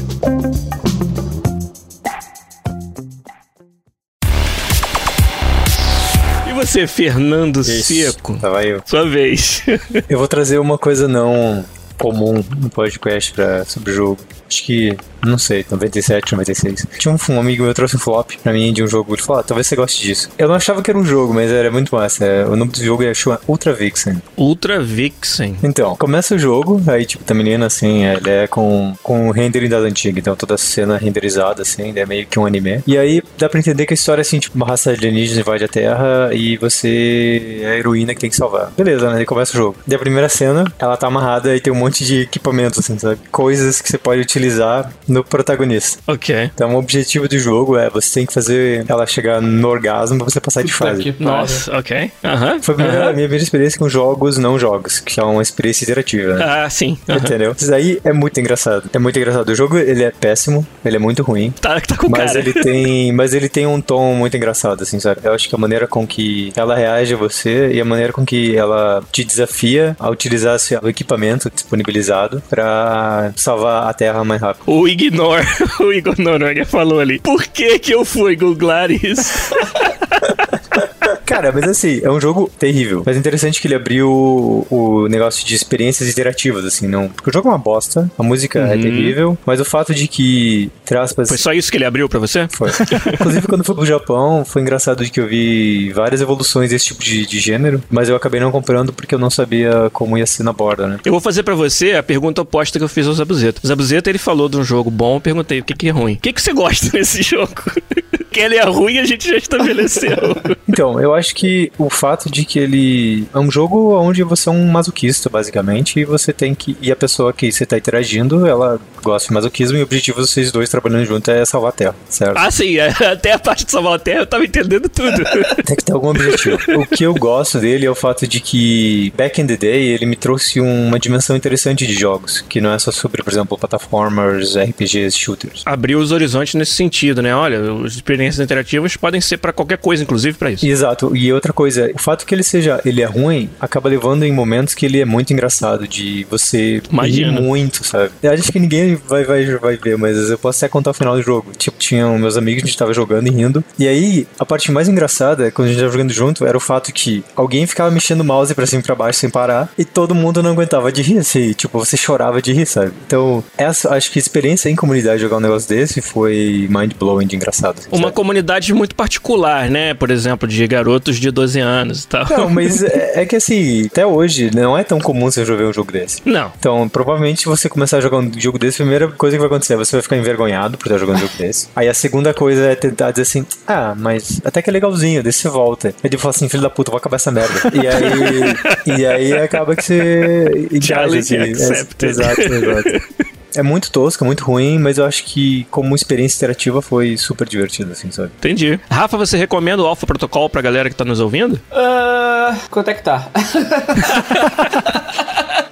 S1: E você, Fernando. Seco?
S2: Tava eu.
S1: Sua vez.
S2: Eu vou trazer uma coisa não comum no podcast pra, sobre o jogo. Acho que não sei, 97, 96. Tinha um, um amigo meu trouxe um flop pra mim de um jogo. Ele falou, ah, talvez você goste disso. Eu não achava que era um jogo, mas era muito massa. É, o nome do jogo é Ultra Vixen.
S1: Ultra Vixen.
S2: Então, começa o jogo, aí tipo, tá menina assim, ela é com, com o rendering das antigas, então toda a cena renderizada assim, é meio que um anime. E aí dá pra entender que a história é assim, tipo, uma raça alienígena invade a Terra e você é a heroína que tem que salvar. Beleza, né? Aí começa o jogo. E a primeira cena, ela tá amarrada e tem um monte de equipamentos, assim, sabe? Coisas que você pode utilizar no protagonista.
S1: Ok.
S2: Então o objetivo do jogo é você tem que fazer ela chegar no orgasmo pra você passar de fase.
S1: Nossa, ok. Aham.
S2: Foi a primeira-
S1: aham.
S2: a minha primeira experiência com jogos não jogos, que é uma experiência interativa, né?
S1: Ah, sim. aham.
S2: Entendeu? Isso aí é muito engraçado. É muito engraçado. O jogo, ele é péssimo, ele é muito ruim.
S1: Tá, tá com
S2: Mas
S1: cara.
S2: ele *laughs* tem, mas ele tem um tom muito engraçado, assim, sabe? Eu acho que a maneira com que ela reage a você e a maneira com que ela te desafia a utilizar o equipamento disponibilizado pra salvar a Terra mais rápido.
S1: O Ignore, *laughs* o Igor Noronha falou ali. Por que que eu fui googlar isso? *laughs*
S2: Cara, mas assim, é um jogo terrível. Mas é interessante que ele abriu o, o negócio de experiências interativas, assim, não. Porque o jogo é uma bosta, a música é terrível, mas o fato de que, entre aspas,
S1: Foi só isso que ele abriu pra você?
S2: Foi. Inclusive, quando fui pro Japão, foi engraçado de que eu vi várias evoluções desse tipo de, de gênero, mas eu acabei não comprando porque eu não sabia como ia ser na borda, né?
S1: Eu vou fazer pra você a pergunta oposta que eu fiz ao Zabuzeta. O Zabuzeta, ele falou de um jogo bom, eu perguntei o que que é ruim. O que que você gosta *laughs* nesse jogo? *laughs* que ele é ruim a gente já estabeleceu.
S2: Então, eu acho que o fato de que ele é um jogo onde você é um masoquista, basicamente, e você tem que. E a pessoa que você tá interagindo, ela gosta de masoquismo e o objetivo de vocês dois trabalhando junto é salvar a Terra, certo?
S1: ah, sim, é, *laughs* até a parte de salvar a terra eu tava entendendo tudo. *laughs*
S2: Tem que ter algum objetivo. o que eu gosto dele é o fato de que, back in the day, ele me trouxe uma dimensão interessante de jogos, que não é só sobre, por exemplo, plataformers, RPGs, shooters.
S1: Abriu os horizontes nesse sentido, né? Olha, as experiências interativas podem ser pra qualquer coisa, inclusive pra isso.
S2: Exato. E outra coisa, o fato que ele seja, ele é ruim, acaba levando em momentos que ele é muito engraçado, de você
S1: Imagina.
S2: rir muito, sabe? Eu acho que ninguém vai, vai, vai ver, mas eu posso até contar o final do jogo. Tipo, tinham meus amigos, a gente tava jogando e rindo. E aí, a parte mais engraçada, quando a gente tava jogando junto, era o fato que alguém ficava mexendo o mouse pra cima e pra baixo sem parar, e todo mundo não aguentava de rir, assim, tipo, você chorava de rir, sabe? Então, essa, acho que a experiência em comunidade jogar um negócio desse foi mind-blowing de engraçado. assim,
S1: Uma
S2: sabe?
S1: comunidade muito particular, né? Por exemplo, de garotos de 12 anos e tal.
S2: Não, mas *laughs* é, é que assim, até hoje não é tão comum você jogar um jogo desse.
S1: Não.
S2: Então, provavelmente, você começar a jogar um jogo desse, a primeira coisa que vai acontecer é você vai ficar envergonhado por estar jogando um jogo desse. Aí a segunda coisa é tentar dizer assim, ah, mas até que é legalzinho, daí você volta. Aí ele fala assim, filho da puta, vou acabar essa merda. E aí, e aí acaba que você *laughs* engaja, assim.
S1: Challenge
S2: É,
S1: accepted.
S2: exato, exato. *laughs* É muito tosco, é muito ruim, mas eu acho que como experiência interativa foi super divertido, assim, sabe?
S1: Entendi. Rafa, você recomenda o Alpha Protocol pra galera que tá nos ouvindo?
S4: Ah, quanto é que tá?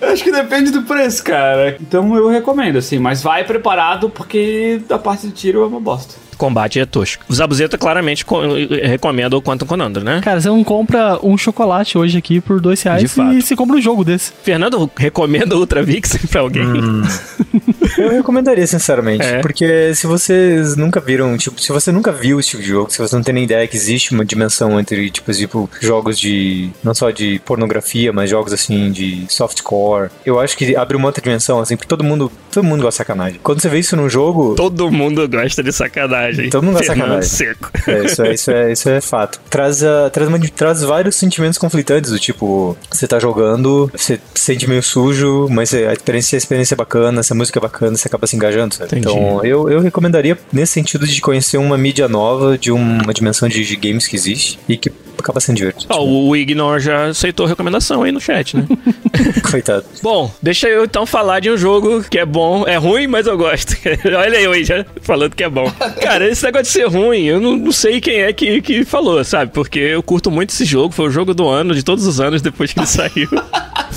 S4: Eu *laughs* Acho que depende do preço, cara. Então eu recomendo, assim, mas vai preparado porque a parte de tiro é uma bosta.
S1: Combate é tosco. O Zabuzeta claramente co- recomenda o Quantum Conundrum, né?
S3: Cara, você não compra um chocolate hoje aqui por dois reais
S1: De fato.
S3: e você compra um jogo desse.
S1: Fernando recomenda o Ultra Vixen *laughs* pra alguém? *laughs*
S2: Eu recomendaria, sinceramente.
S1: É.
S2: Porque se vocês nunca viram, tipo, se você nunca viu esse tipo de jogo, se você não tem nem ideia que existe uma dimensão entre, tipo, tipo jogos de. não só de pornografia, mas jogos assim de softcore, eu acho que abre uma outra dimensão, assim, porque todo mundo. Todo mundo gosta de sacanagem. Quando você vê isso num jogo.
S1: Todo mundo gosta de sacanagem.
S2: Todo mundo gosta de sacanagem.
S1: Seco.
S2: É, isso, é, isso, é, isso é fato. Traz, a- traz, uma- traz vários sentimentos conflitantes, do tipo, você tá jogando, você se sente meio sujo, mas a experiência, a experiência é bacana, se a música é bacana, você acaba se engajando, sabe?
S1: Entendi.
S2: Então, eu, eu recomendaria nesse sentido de conhecer uma mídia nova, de uma dimensão de, de games que existe e que acaba sendo divertido.
S1: Ó, o Ignore já aceitou a recomendação aí no chat, né? *laughs*
S2: Coitado.
S1: bom, deixa eu então falar de um jogo que é bom. É ruim, mas eu gosto. *laughs* Olha eu aí já falando que é bom. Cara, *laughs* esse negócio de ser ruim, eu não, não sei quem é que, que falou, sabe? Porque eu curto muito esse jogo. Foi o jogo do ano, de todos os anos depois que ele *laughs* saiu.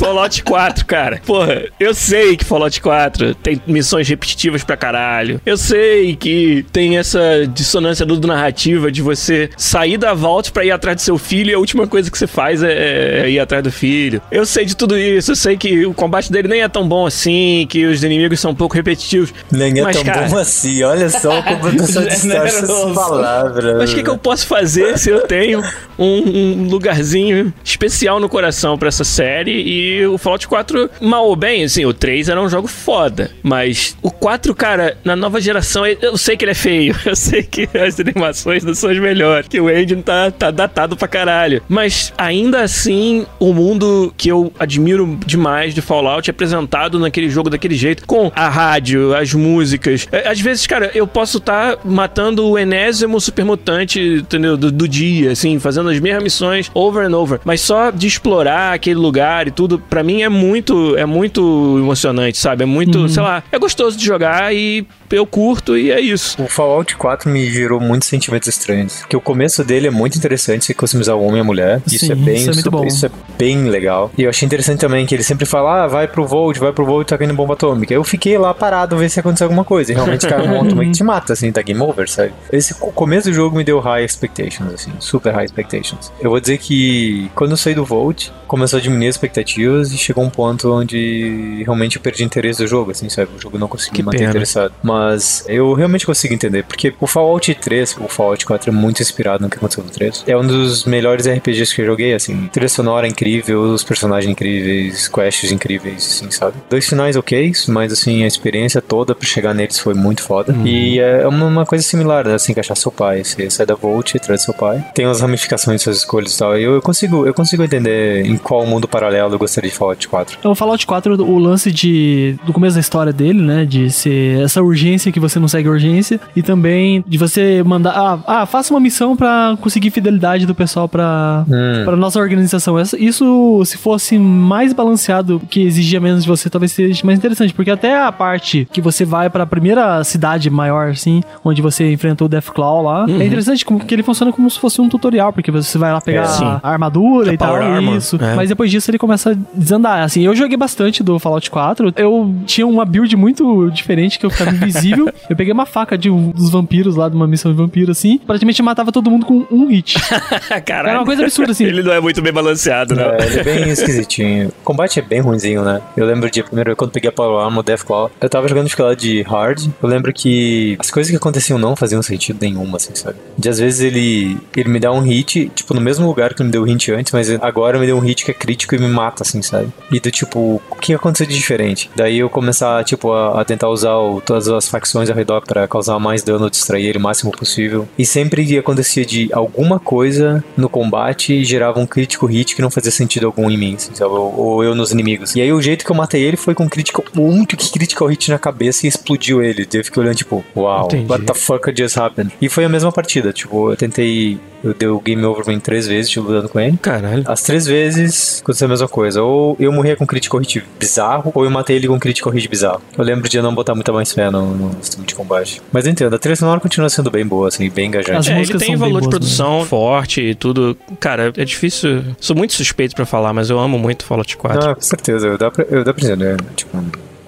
S1: Fallout 4, cara. Porra, eu sei que Fallout 4 tem missões repetitivas pra caralho. Eu sei que tem essa dissonância do narrativa de você sair da Vault pra ir atrás do seu filho e a última coisa que você faz é, é ir atrás do filho. Eu sei de tudo isso. Eu sei que o combate dele nem é tão bom assim, que os inimigos são um pouco repetitivos.
S2: Nem é
S1: Mas,
S2: tão
S1: cara-
S2: bom assim. Olha só *laughs* como distorce essas
S4: Generoso.
S2: palavras.
S1: Mas o que, que eu posso fazer se eu tenho um, um lugarzinho especial no coração pra essa série e o Fallout 4, mal ou bem, assim, o 3 era um jogo foda. Mas o 4, cara, na nova geração, eu sei que ele é feio. *laughs* Eu sei que as animações não são as melhores. Que o engine tá, tá datado pra caralho. Mas ainda assim, o mundo que eu admiro demais de Fallout é apresentado naquele jogo daquele jeito. Com a rádio, as músicas. É, Às vezes, cara, eu posso estar matando o enésimo supermutante, entendeu? Do, do dia, assim, fazendo as mesmas missões over and over. Mas só de explorar aquele lugar e tudo, pra mim é muito, é muito emocionante, sabe? É muito, sei lá, é gostoso de jogar e eu curto e é isso.
S2: O Fallout 4 me gerou muitos sentimentos estranhos. Que o começo dele é muito interessante, você customizar o homem e a mulher. Isso
S3: Sim,
S2: é bem
S3: isso é muito bom.
S2: isso é bem legal. E eu achei interessante também que ele sempre fala: ah, vai pro Volt, vai pro Volt, tá caindo bomba atômica. Eu fiquei lá parado ver se aconteceu alguma coisa. E realmente caiu uma bomba que te mata, assim, tá game over, sabe? Esse o começo do jogo me deu high expectations, assim, super high expectations. Eu vou dizer que quando eu saí do Volt, começou a diminuir as expectativas e chegou um ponto onde realmente eu perdi interesse do jogo, assim, sabe? O jogo não conseguiu manter
S1: pena.
S2: interessado. Mas eu realmente consigo entender, porque o Fallout 3, o Fallout 4 é muito inspirado no que aconteceu no 3. É um dos melhores RPGs que eu joguei, assim. Trilha sonora incrível, os personagens incríveis, quests incríveis, assim, sabe? Dois finais ok, mas assim, a experiência toda pra chegar neles foi muito foda. E é uma, uma coisa similar, né? Assim, encaixar seu pai. Você sai da Volt e traz seu pai. Tem as ramificações de suas escolhas e tal. E eu, eu consigo, eu consigo entender em qual mundo paralelo eu gostaria de Fallout 4.
S3: O Fallout 4, o lance de do começo da história dele, né, de ser essa urgência que você não segue a urgência e também de você mandar, ah, ah faça uma missão pra conseguir fidelidade do pessoal pra
S2: Hum.
S3: para nossa organização. Isso, se fosse mais balanceado, que exigia menos de você, talvez seja mais interessante, porque até a parte que você vai pra primeira cidade maior, assim, onde você enfrentou o Deathclaw lá, é interessante como que ele funciona como se fosse um tutorial, porque você vai lá pegar
S2: É,
S3: a armadura
S1: A
S3: e tal,
S1: power armor,
S3: isso.
S1: é.
S3: Mas depois disso ele começa a desandar. Assim, eu joguei bastante do Fallout 4. Eu tinha uma build muito diferente que eu ficava invisível. Eu peguei uma faca de um dos vampiros lá, de uma missão de vampiro, assim. Praticamente matava todo mundo com um hit. *laughs*
S1: Caralho.
S3: Era uma coisa absurda, assim.
S1: Ele não é muito bem balanceado, né?
S2: É, ele é bem esquisitinho. O combate é bem ruinzinho, né? Eu lembro de, primeiro, quando peguei a Power Armor Deathclaw, eu tava jogando dificuldade de Hard. Eu lembro que as coisas que aconteciam não faziam sentido nenhum, assim, sabe? De às vezes ele, ele me dá um hit, tipo, no mesmo lugar que ele me deu o hit antes, mas agora me deu um hit que é crítico e me mata, assim, sabe? E do tipo, o que aconteceu de diferente? Daí eu começar, tipo, a, a tentar usar o- todas as facções ao redor pra causar mais dano, distrair ele o máximo possível. E sempre acontecia de alguma coisa no combate gerava um crítico hit que não fazia sentido algum em mim, assim, sabe? Ou, ou eu nos inimigos. E aí o jeito que eu matei ele foi com um critical, um único critical hit na cabeça e explodiu ele. Eu fiquei olhando, tipo, uau,
S1: Entendi.
S2: what the fuck just happened? E foi a mesma partida, tipo, eu tentei, eu dei o game over em três vezes, tipo, lutando com ele.
S1: Caralho.
S2: As três vezes aconteceu a mesma coisa. Ou eu morria com critical hit bizarro, ou eu matei ele com critical hit bizarro. Eu lembro de eu não botar muita mais fé no, no sistema de combate. Mas eu entendo, a trilha sonora continua sendo bem boa, assim, bem engajante.
S3: As
S1: É, ele tem valor de produção forte e tudo. Cara, é difícil. Sou muito suspeito pra falar, mas eu amo muito Fallout 4.
S2: Ah, com certeza, dá pra, eu, dá pra entender. Tipo,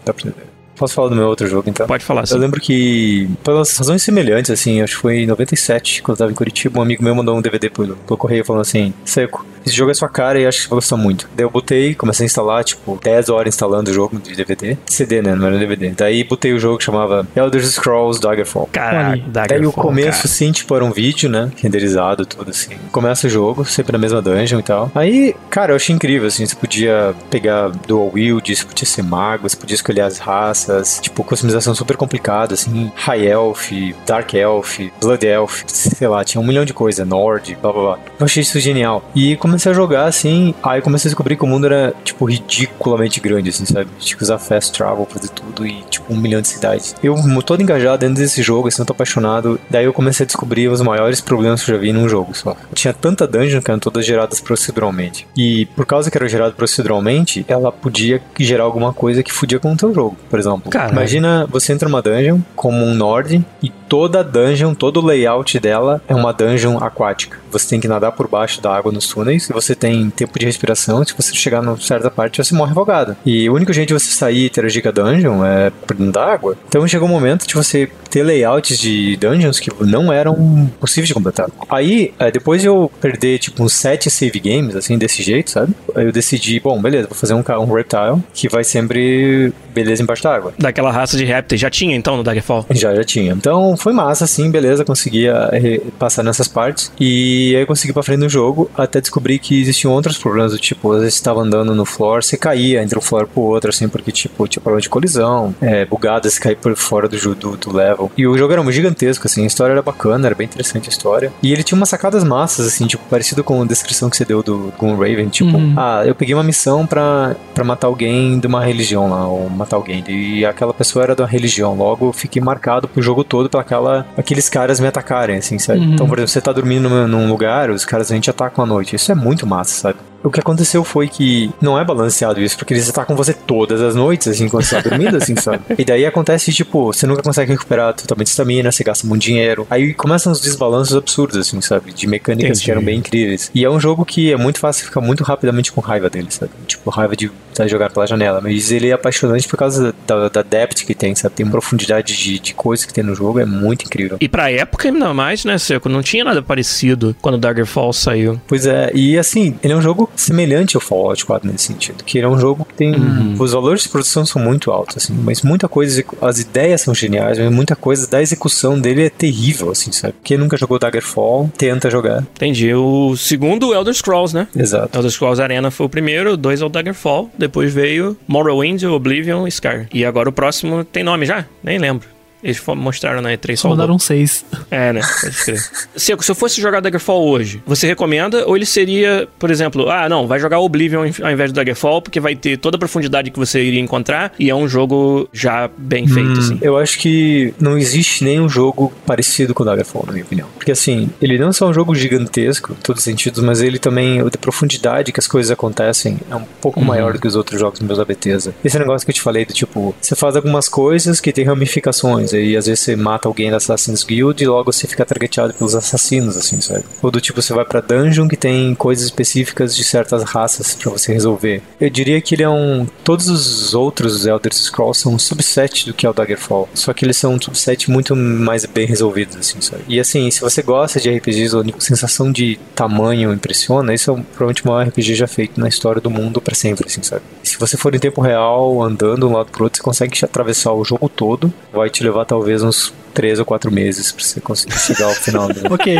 S2: dá pra entender. Posso falar do meu outro jogo, então?
S1: Pode falar, sim.
S2: Eu lembro que, pelas razões semelhantes, assim, acho que foi em 97, quando eu tava em Curitiba, um amigo meu mandou um DVD pelo, pelo correio falando assim: Seco, esse jogo é sua cara e acho que você vai gostar muito. Daí eu botei, comecei a instalar, tipo, 10 horas instalando o jogo de DVD. CD, né? Não era DVD. Daí botei o jogo que chamava Elder Scrolls Daggerfall.
S1: Caraca,
S3: aí.
S1: Daggerfall,
S2: Daí o começo,
S1: cara.
S2: assim, tipo, era um vídeo, né? Renderizado, tudo assim. Começa o jogo, sempre na mesma dungeon e tal. Aí, cara, eu achei incrível, assim. Você podia pegar dual wield, você podia ser mago, você podia escolher as raças. Tipo, customização super complicada, assim. High Elf, Dark Elf, Blood Elf, sei lá, tinha um milhão de coisas. Nord, blá blá blá. Eu achei isso genial. E comecei a jogar, assim. Aí comecei a descobrir que o mundo era, tipo, ridiculamente grande, assim, sabe? Tinha que usar fast travel, fazer tudo e, tipo, um milhão de cidades. Eu todo engajado dentro desse jogo, assim, eu tô apaixonado. Daí eu comecei a descobrir os maiores problemas que eu já vi num jogo só. Tinha tanta dungeon que eram todas geradas proceduralmente. E por causa que era gerado proceduralmente, ela podia gerar alguma coisa que fudia com o teu jogo. Por exemplo,
S1: Caralho.
S2: imagina você entra numa dungeon como um Nord e toda a dungeon, todo o layout dela é uma dungeon aquática. Você tem que nadar por baixo da água nos túneis, e você tem tempo de respiração, se você chegar numa certa parte, você morre afogado. E o único jeito de você sair e interagir com a dungeon é por dentro da água. Então chegou um momento de você ter layouts de dungeons que não eram possíveis de completar. Aí, é, depois de eu perder tipo uns 7 save games, assim, desse jeito, sabe? Eu decidi, bom, beleza, vou fazer um, um reptile que vai sempre beleza embaixo da água.
S1: Daquela raça de répteis. Já tinha então no Daggerfall?
S2: Já, já tinha. Então foi massa, assim, beleza, conseguia eh, passar nessas partes. E aí eu consegui pra frente no jogo até descobrir descobri que existiam outros problemas do tipo, às vezes você tava andando no floor, você caía entre um floor pro outro, assim, porque, tipo, tinha problema de colisão, é, bugada, você caía por fora do, do, do level. E o jogo era muito gigantesco, assim, a história era bacana, era bem interessante a história. E ele tinha umas sacadas massas, assim, tipo, parecido com a descrição que você deu do Gun Raven, tipo,
S3: Uhum.
S2: ah, eu peguei uma missão pra, pra matar alguém de uma religião lá, ou matar alguém, e aquela pessoa era de uma religião, logo eu fiquei marcado pro jogo todo pra aquela, aqueles caras me atacarem, assim, sabe?
S3: Uhum.
S2: Então, por exemplo, você tá dormindo num, num lugar, os caras a gente atacam à noite, isso é muito massa, sabe? O que aconteceu foi que não é balanceado isso, porque eles atacam você todas as noites, assim, quando você tá dormindo, assim, sabe? *laughs* E daí acontece, tipo, você nunca consegue recuperar totalmente estamina, você gasta muito dinheiro. Aí começam os desbalanços absurdos, assim, sabe? De mecânicas
S1: Entendi.
S2: que eram bem incríveis. E é um jogo que é muito fácil ficar muito rapidamente com raiva dele, sabe? Tipo, raiva de estar jogando pela janela. Mas ele é apaixonante por causa da, da depth que tem, sabe? Tem uma profundidade de, de coisas que tem no jogo, é muito incrível.
S1: E pra época ainda mais, né, Seco? Não tinha nada parecido quando Daggerfall saiu.
S2: Pois é, e assim, ele é um jogo semelhante ao Fallout 4 nesse sentido, que ele é um jogo que tem.
S1: Uhum.
S2: Os valores de produção são muito altos, assim, mas muita coisa, as ideias são geniais, mas muita coisa da execução dele é terrível, assim, sabe? Quem nunca jogou Daggerfall, tenta jogar.
S1: Entendi. O segundo Elder Scrolls, né?
S2: Exato.
S1: Elder Scrolls Arena foi o primeiro, o dois é o Daggerfall, depois veio Morrowind, Oblivion e Skyrim. E agora o próximo tem nome já? Nem lembro. Eles mostraram na E3
S3: Só
S1: só o
S3: mandaram seis.
S1: É, né? Pode crer. Seco, se eu fosse jogar Daggerfall hoje, você recomenda? Ou ele seria, por exemplo, ah, não, vai jogar Oblivion ao invés do Daggerfall, porque vai ter toda a profundidade que você iria encontrar e é um jogo já bem feito,
S2: Hum,
S1: assim.
S2: Eu acho que não existe nenhum jogo parecido com Daggerfall, na minha opinião. Porque assim, ele não só é um jogo gigantesco, em todos os sentidos, mas ele também, a profundidade que as coisas acontecem é um pouco
S1: Uhum.
S2: maior do que os outros jogos meus da Bethesda. Esse negócio que eu te falei, do tipo, você faz algumas coisas que tem ramificações, aí às vezes você mata alguém da Assassin's Guild e logo você fica targeteado pelos assassinos, assim, sabe? Ou do tipo, você vai pra dungeon que tem coisas específicas de certas raças pra você resolver. Eu diria que ele é um. Todos os outros Elder Scrolls são um subset do que é o Daggerfall. Só que eles são um subset muito mais bem resolvidos, assim, sabe? E assim, se você gosta de RPGs onde a sensação de tamanho impressiona, isso é provavelmente o maior RPG já feito na história do mundo pra sempre, assim, sabe? E se você for em tempo real, andando de um lado pro outro, você consegue atravessar o jogo todo. Vai te levar talvez uns três ou quatro meses pra você conseguir chegar ao final dele. *laughs*
S3: Ok.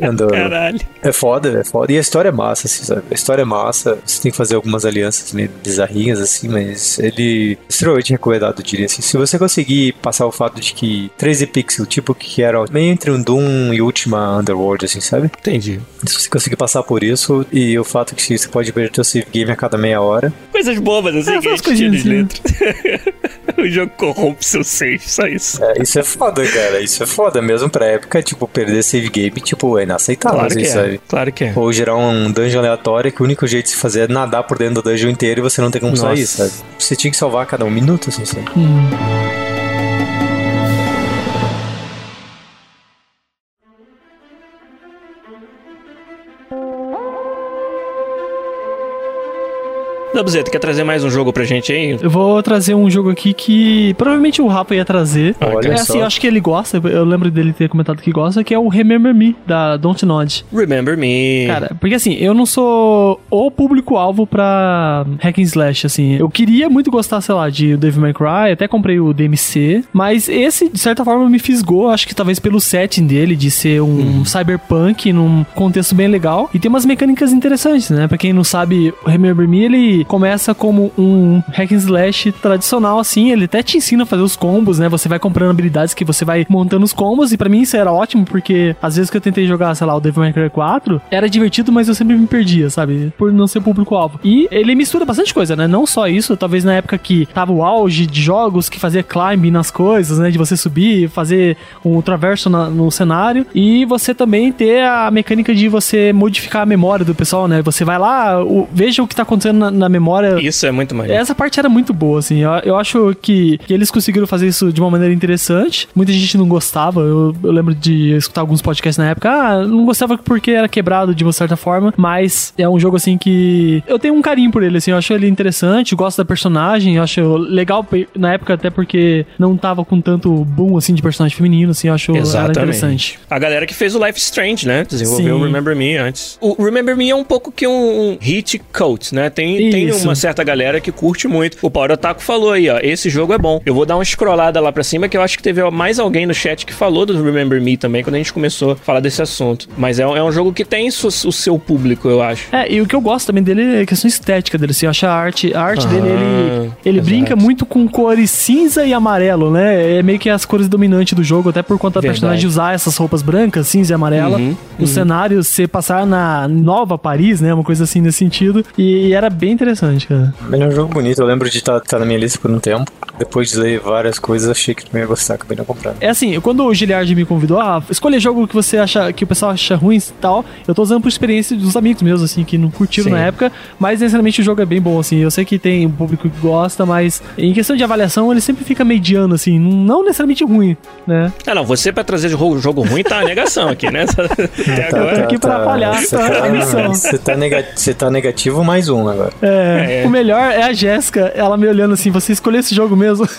S2: andando.
S1: Caralho.
S2: É foda, é foda. E a história é massa, assim, sabe? A história é massa. Você tem que fazer algumas alianças meio bizarrinhas, assim, mas ele é extremamente recomendado, eu diria assim. Se você conseguir passar o fato de que 13 pixel, tipo que era meio entre um Doom e Ultima Underworld, assim, sabe?
S1: Entendi.
S2: Se você conseguir passar por isso, e o fato que você pode perder seu save game a cada meia hora.
S1: Coisas bobas, assim,
S3: É,
S1: que a gente de
S3: assim.
S1: letra. *laughs* o jogo corrompe seu save, só isso.
S2: É, isso é foda, cara. Isso é foda. Mesmo pra época, tipo, perder save game, tipo, é inaceitável,
S1: Claro
S2: assim,
S1: é.
S2: sabe?
S1: Claro que é.
S2: Ou gerar um dungeon aleatório que o único jeito de se fazer é nadar por dentro do dungeon inteiro e você não tem como
S1: Nossa.
S2: sair, sabe? Você tinha que salvar a cada um minuto, assim, sabe?
S3: Hum.
S1: Dabuzeta, quer trazer mais um jogo pra gente aí?
S3: Eu vou trazer um jogo aqui que provavelmente o Rafa ia trazer.
S2: Olha
S3: é
S2: só.
S3: assim, eu acho que ele gosta, eu lembro dele ter comentado que gosta, que é o Remember Me, da Don't Nod.
S1: Remember Me.
S3: Cara, porque assim, eu não sou o público-alvo pra hack and slash, assim. Eu queria muito gostar, sei lá, de Devil May Cry, até comprei o DMC, mas esse, de certa forma, me fisgou, acho que talvez pelo setting dele, de ser um cyberpunk num contexto bem legal, e tem umas mecânicas interessantes, né? Pra quem não sabe, o Remember Me, ele começa como um hack and slash tradicional, assim, ele até te ensina a fazer os combos, né? Você vai comprando habilidades que você vai montando os combos, e pra mim isso era ótimo, porque às vezes que eu tentei jogar, sei lá, o Devil May Cry 4, era divertido, mas eu sempre me perdia, sabe? Por não ser público-alvo. E ele mistura bastante coisa, né? Não só isso, talvez na época que tava o auge de jogos que fazia climbing nas coisas, né? De você subir, fazer um traverso na- no cenário, e você também ter a mecânica de você modificar a memória do pessoal, né? Você vai lá, o- veja o que tá acontecendo na, na memória
S1: Isso é muito maneiro.
S3: essa parte era muito boa, assim. Eu, eu acho que, que eles conseguiram fazer isso de uma maneira interessante. Muita gente não gostava. Eu, eu lembro de escutar alguns podcasts na época. Ah, não gostava porque era quebrado de uma certa forma. Mas é um jogo, assim, que eu tenho um carinho por ele, assim. Eu acho ele interessante, gosto da personagem. Eu acho legal na época, até porque não tava com tanto boom, assim, de personagem feminino, assim. Eu acho era interessante.
S1: A galera que fez o Life Strange, né? Desenvolveu
S3: Sim.
S1: o Remember Me antes. O Remember Me é um pouco que um hit cult, né? Tem, tem tem
S3: Isso.
S1: uma certa galera que curte muito. O Power Otaku falou aí, ó, esse jogo é bom. Eu vou dar uma scrollada lá pra cima, que eu acho que teve mais alguém no chat que falou do Remember Me também, quando a gente começou a falar desse assunto. Mas é, um- é um jogo que tem su- o seu público, eu acho.
S3: É, e o que eu gosto também dele é a questão estética dele, assim, eu acho a arte, a arte
S1: Ah,
S3: dele, ele, ele
S1: exato.
S3: brinca muito com cores cinza e amarelo, né? É meio que as cores dominantes do jogo, até por conta da
S1: Verdade.
S3: personagem usar essas roupas brancas, cinza e amarela.
S1: Uhum,
S3: O cenário, você passar na Nova Paris, né? Uma coisa assim nesse sentido. E, era bem interessante, cara.
S2: Ele é um jogo bonito, eu lembro de estar na minha lista por um tempo. Depois de ler várias coisas, achei que eu ia gostar, acabei não comprando.
S3: É assim, quando o Giliard me convidou, ah, escolher jogo que você acha, que o pessoal acha ruim e tal, eu tô usando por experiência dos amigos meus, assim, que não curtiram
S1: Sim.
S3: na época, mas necessariamente o jogo é bem bom, assim. Eu sei que tem um público que gosta, mas em questão de avaliação, ele sempre fica mediano, assim, não necessariamente ruim, né?
S1: Ah, não, você pra trazer jogo, jogo ruim tá uma negação aqui, né? Até *laughs*
S3: Tá,
S1: agora.
S3: tá. aqui pra falhar,
S2: Você
S3: tá?
S2: tá,
S3: A
S2: você tá você tá negativo mais um agora.
S3: É,
S1: É.
S3: O melhor é a Jéssica, ela me olhando assim, você escolheu esse jogo mesmo? *laughs*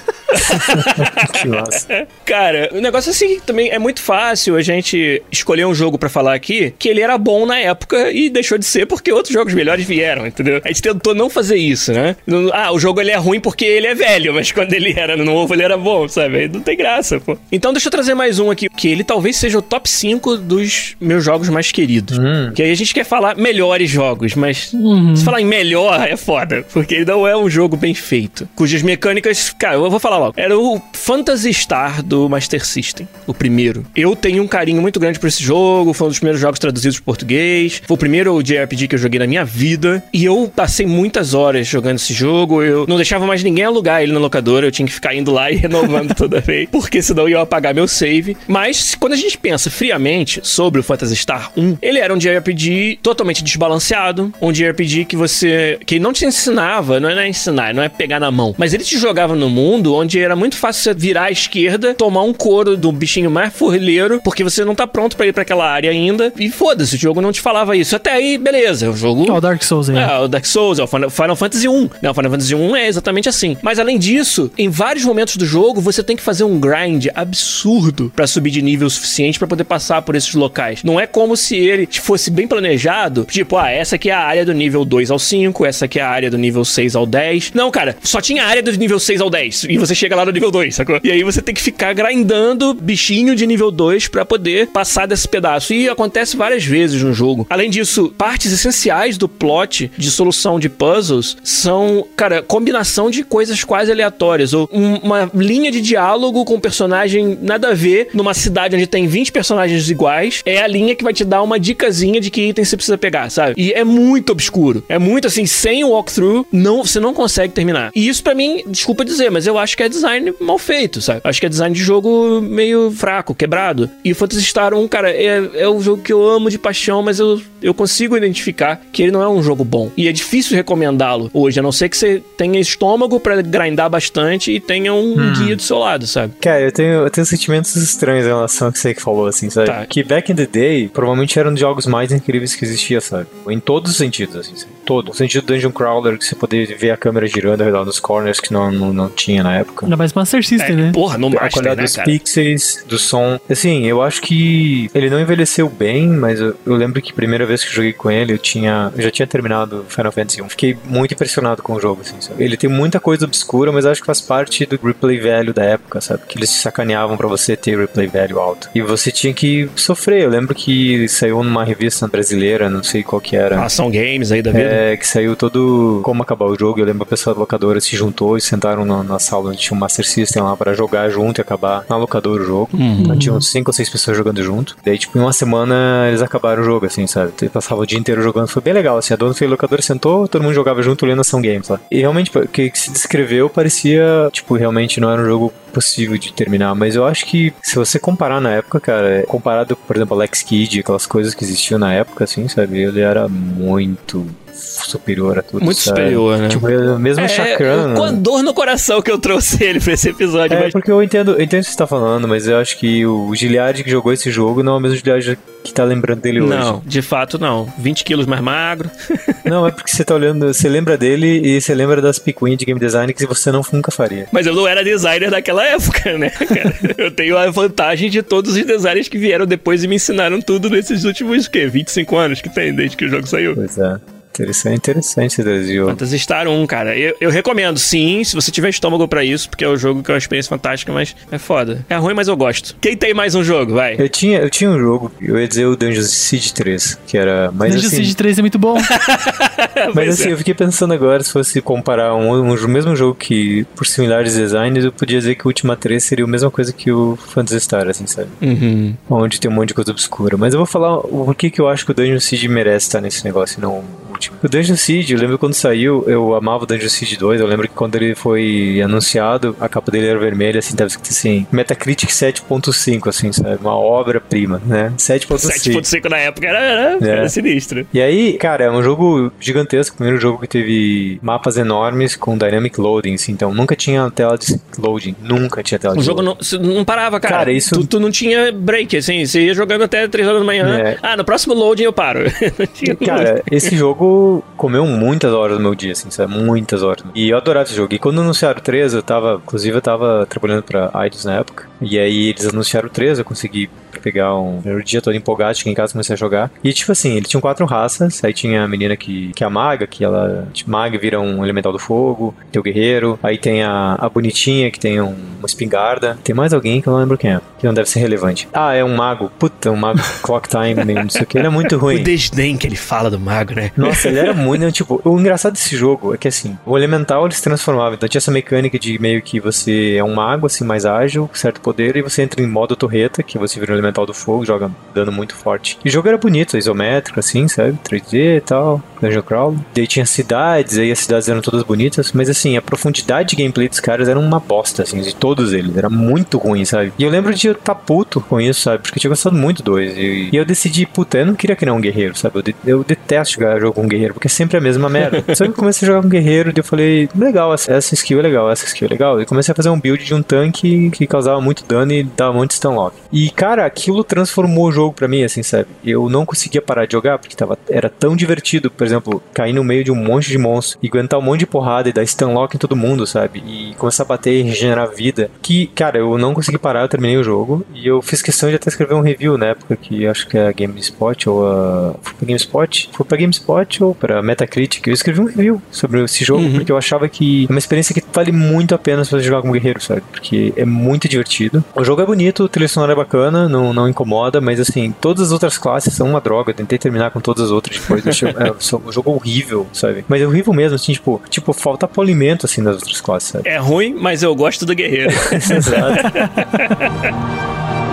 S2: Que massa.
S1: Cara, o negócio assim também é muito fácil a gente escolher um jogo pra falar aqui que ele era bom na época e deixou de ser porque outros jogos melhores vieram, entendeu? A gente tentou não fazer isso, né? Não- Ah, o jogo ele é ruim porque ele é velho, mas quando ele era novo ele era bom, sabe? Aí Não tem graça, pô. Então deixa eu trazer mais um aqui, que ele talvez seja o top 5 dos meus jogos mais queridos.
S2: Hum.
S1: Que aí a gente quer falar melhores jogos, mas se falar em melhor é foda, porque não é um jogo bem feito. Cujas mecânicas, cara, eu vou falar logo. Era o Phantasy Star do Master System, o primeiro. Eu tenho um carinho muito grande por esse jogo, foi um dos primeiros jogos traduzidos para português. Foi o primeiro JRPG que eu joguei na minha vida. E eu passei muitas horas jogando esse jogo. Eu não deixava mais ninguém alugar ele na locadora, eu tinha que ficar indo lá *laughs* e renovando toda vez, porque senão eu ia apagar meu save. Mas quando a gente pensa friamente sobre o Phantasy Star 1, ele era um JRPG totalmente desbalanceado, um JRPG que você que não te ensinava, não é ensinar, não é pegar na mão, mas ele te jogava no mundo onde era muito fácil você virar à esquerda, tomar um couro do bichinho mais furleiro, porque você não tá pronto pra ir pra aquela área ainda. E foda-se, o jogo não te falava isso. Até aí, beleza, o jogo
S3: Ó, o Dark Souls aí.
S1: é, o Dark Souls, é o Final Fantasy 1. Não, o Final Fantasy 1 é exatamente assim. Mas além disso, em vários momentos do jogo, você tem que fazer um grind absurdo pra subir de nível suficiente pra poder passar por esses locais. Não é como se ele fosse bem planejado, tipo, ah, essa aqui é a área do nível 2 ao 5, essa aqui é a área do nível 6 ao 10. Não, cara, só tinha a área do nível 6 ao 10 e você chega lá no nível 2, sacou? E aí você tem que ficar grindando bichinho de nível 2 pra poder passar desse pedaço. E acontece várias vezes no jogo. Além disso, partes essenciais do plot de solução de puzzles são, cara, combinação de coisas quase aleatórias. Ou um- uma linha de diálogo com um personagem nada a ver numa cidade onde tem 20 personagens iguais. É a linha que vai te dar uma dicasinha de que item você precisa pegar, sabe? E é muito obscuro. É muito assim, sem o walkthrough, não, você não consegue terminar. E isso pra mim, desculpa dizer, mas eu acho que é design mal feito, sabe? Acho que é design de jogo meio fraco, quebrado. E o Phantasy Star 1, cara, é, é o jogo que eu amo de paixão, mas eu, eu consigo identificar que ele não é um jogo bom. E é difícil recomendá-lo hoje, a não ser que você tenha estômago pra grindar bastante e tenha um guia do seu lado, sabe?
S2: Cara, eu tenho, eu tenho sentimentos estranhos em relação ao que você falou, assim, sabe?
S1: Tá.
S2: Que back in the day, provavelmente era um dos jogos mais incríveis que existia, sabe? Em todos os sentidos, assim, sabe? Todo. No sentido do Dungeon Crawler, que você poder ver a câmera girando ao redor dos corners, que não, não, não tinha na época.
S3: Ainda mais Master System, né?
S1: Porra, no
S2: a
S1: Master,
S2: qualidade
S1: né,
S2: dos
S1: cara?
S2: pixels, do som. Assim, eu acho que ele não envelheceu bem, mas eu, eu lembro que a primeira vez que eu joguei com ele, eu tinha. Eu já tinha terminado Final Fantasy 1. Fiquei muito impressionado com o jogo, assim, sabe? Ele tem muita coisa obscura, mas acho que faz parte do replay velho da época, sabe? Que eles sacaneavam pra você ter replay velho alto. E você tinha que sofrer. Eu lembro que saiu numa revista brasileira, não sei qual que era.
S1: Ação games aí da vida.
S2: É, que saiu todo como acabar o jogo. Eu lembro que a pessoa da locadora se juntou e sentaram na, na sala onde tinha um Master System lá pra jogar junto e acabar na locadora o jogo.
S1: Uhum.
S2: Então tinham cinco ou seis pessoas jogando junto. Daí, tipo, em uma semana eles acabaram o jogo, assim, sabe? Então, passava o dia inteiro jogando. Foi bem legal, assim. A dona foi locadora, sentou, todo mundo jogava junto lendo ação games lá. E realmente, o que se descreveu parecia, tipo, realmente não era um jogo possível de terminar, mas eu acho que se você comparar na época, cara, comparado, por exemplo, Alex Kidd, aquelas coisas que existiam na época, assim, sabe, ele era muito superior a tudo.
S1: Muito
S2: sabe?
S1: superior, né?
S2: Tipo, mesmo
S1: É,
S2: Chakran.
S1: com a dor no coração que eu trouxe ele pra esse episódio.
S2: É,
S1: mas-
S2: porque eu entendo, eu entendo o que você tá falando, mas eu acho que o Giliard que jogou esse jogo não é o mesmo Giliard que tá lembrando dele hoje.
S1: Não, de fato não. 20 quilos mais magro. *laughs*
S2: Não, é porque você tá olhando, você lembra dele e você lembra das picuinhas de game design que você não nunca faria.
S1: Mas eu não era designer daquela época, né, *laughs* cara? Eu tenho a vantagem de todos os designers que vieram depois e me ensinaram tudo nesses últimos, o quê? 25 anos que tem desde que o jogo saiu.
S2: Pois é. Interessante, interessante esse Brasil.
S1: Phantasy Star 1, cara. Eu, eu recomendo, sim, se você tiver estômago pra isso, porque é um jogo que é uma experiência fantástica, mas é foda. É ruim, mas eu gosto. Quem tem mais um jogo? Vai.
S2: Eu tinha, eu tinha um jogo, eu ia dizer o Dungeons Siege 3, que era mais
S3: Dungeon
S2: assim...
S3: Siege 3 é muito bom. *laughs*
S2: Mas assim,
S1: é.
S2: eu fiquei pensando agora, se fosse comparar um, um, o mesmo jogo que, por similares designs, eu podia dizer que o Ultima 3 seria a mesma coisa que o Phantasy Star, assim, sabe?
S1: Uhum.
S2: Onde tem um monte de coisa obscura. Mas eu vou falar o que, que eu acho que o Dungeon Siege merece estar nesse negócio, e não o último. O Dungeon Siege, eu lembro quando saiu, eu amava o Dungeon Siege 2, eu lembro que quando ele foi anunciado, a capa dele era vermelha, assim, tava escrito assim, Metacritic 7.5, assim, sabe? Uma obra-prima, né? 7.5.
S1: 7.5 na época era, era,
S2: É.
S1: era sinistro.
S2: E aí, cara, é um jogo gigantesco, o primeiro jogo que teve mapas enormes com dynamic loading, assim, então nunca tinha tela de loading, nunca tinha tela
S1: O
S2: de
S1: jogo
S2: loading.
S1: não, não parava, cara.
S2: Cara, isso-
S1: Tu, tu não tinha break, assim. Você ia jogando até 3 horas da manhã.
S2: É.
S1: Ah, no próximo loading eu paro. *laughs*
S2: Cara, *laughs* esse jogo comeu muitas horas do meu dia, assim, sabe? Muitas horas. E eu adorava esse jogo. E quando anunciaram o 3, eu tava, inclusive, eu tava trabalhando pra iTunes na época. E aí eles anunciaram o 3, eu consegui pegar um. Eu o dia todo empolgado, cheguei em casa comecei a jogar. E tipo assim, ele tinha quatro raças. Aí tinha a menina que, que é a maga, que ela. Tipo, maga vira um elemental do fogo. Tem o guerreiro. Aí tem a, a bonitinha, que tem um- uma espingarda. Tem mais alguém que eu não lembro quem é. Que não deve ser relevante. Ah, é um mago. Puta, um mago clock time, meio não sei o que. Ele é muito ruim.
S1: O desdém que ele fala do mago, né?
S2: Nossa, ele era muito. né, Tipo, o engraçado desse jogo é que assim, o elemental ele se transformava. Então tinha essa mecânica de meio que você é um mago, assim, mais ágil, com certo poder, e você entra em modo torreta, que você vira um elemental do fogo, joga dano muito forte. E o jogo era bonito, isométrico, assim, sabe? 3D e tal, Dungeon Crawl. Daí tinha cidades, aí as cidades eram todas bonitas, mas assim, a profundidade de gameplay dos caras era uma bosta, assim, de todos eles. Era muito ruim, sabe? E eu lembro de eu estar puto com isso, sabe? Porque eu tinha gostado muito do dois. E, e eu decidi, puta, eu não queria criar um guerreiro, sabe? Eu, de- eu detesto jogar jogo com guerreiro, porque é sempre a mesma merda. *laughs* Só que eu comecei a jogar com guerreiro e eu falei, legal, essa, essa skill é legal, essa skill é legal. E comecei a fazer um build de um tanque que causava muito dano e dava muito stunlock. E, cara, aquilo transformou o jogo pra mim, assim, sabe? Eu não conseguia parar de jogar, porque tava, era tão divertido, por exemplo, cair no meio de um monte de monstros e aguentar um monte de porrada e dar stunlock em todo mundo, sabe? E começar a bater e regenerar vida. Que, cara, eu não consegui parar, eu terminei o jogo. E eu fiz questão de até escrever um review na época que acho que é a GameSpot ou a. Foi pra GameSpot? Foi pra GameSpot ou pra Metacritic? Eu escrevi um review sobre esse jogo, porque eu achava que é uma experiência que vale muito a pena se você jogar como guerreiro, sabe? Porque é muito divertido. O jogo é bonito, o trilha sonora é bacana, não, não incomoda, mas assim, todas as outras classes são uma droga. Eu tentei terminar com todas as outras depois. Achei, *laughs* é, o jogo horrível, sabe? Mas é horrível mesmo, assim, tipo, tipo, falta polimento assim nas outras classes, sabe?
S1: É ruim, mas eu gosto do guerreiro. *laughs*
S2: Exato.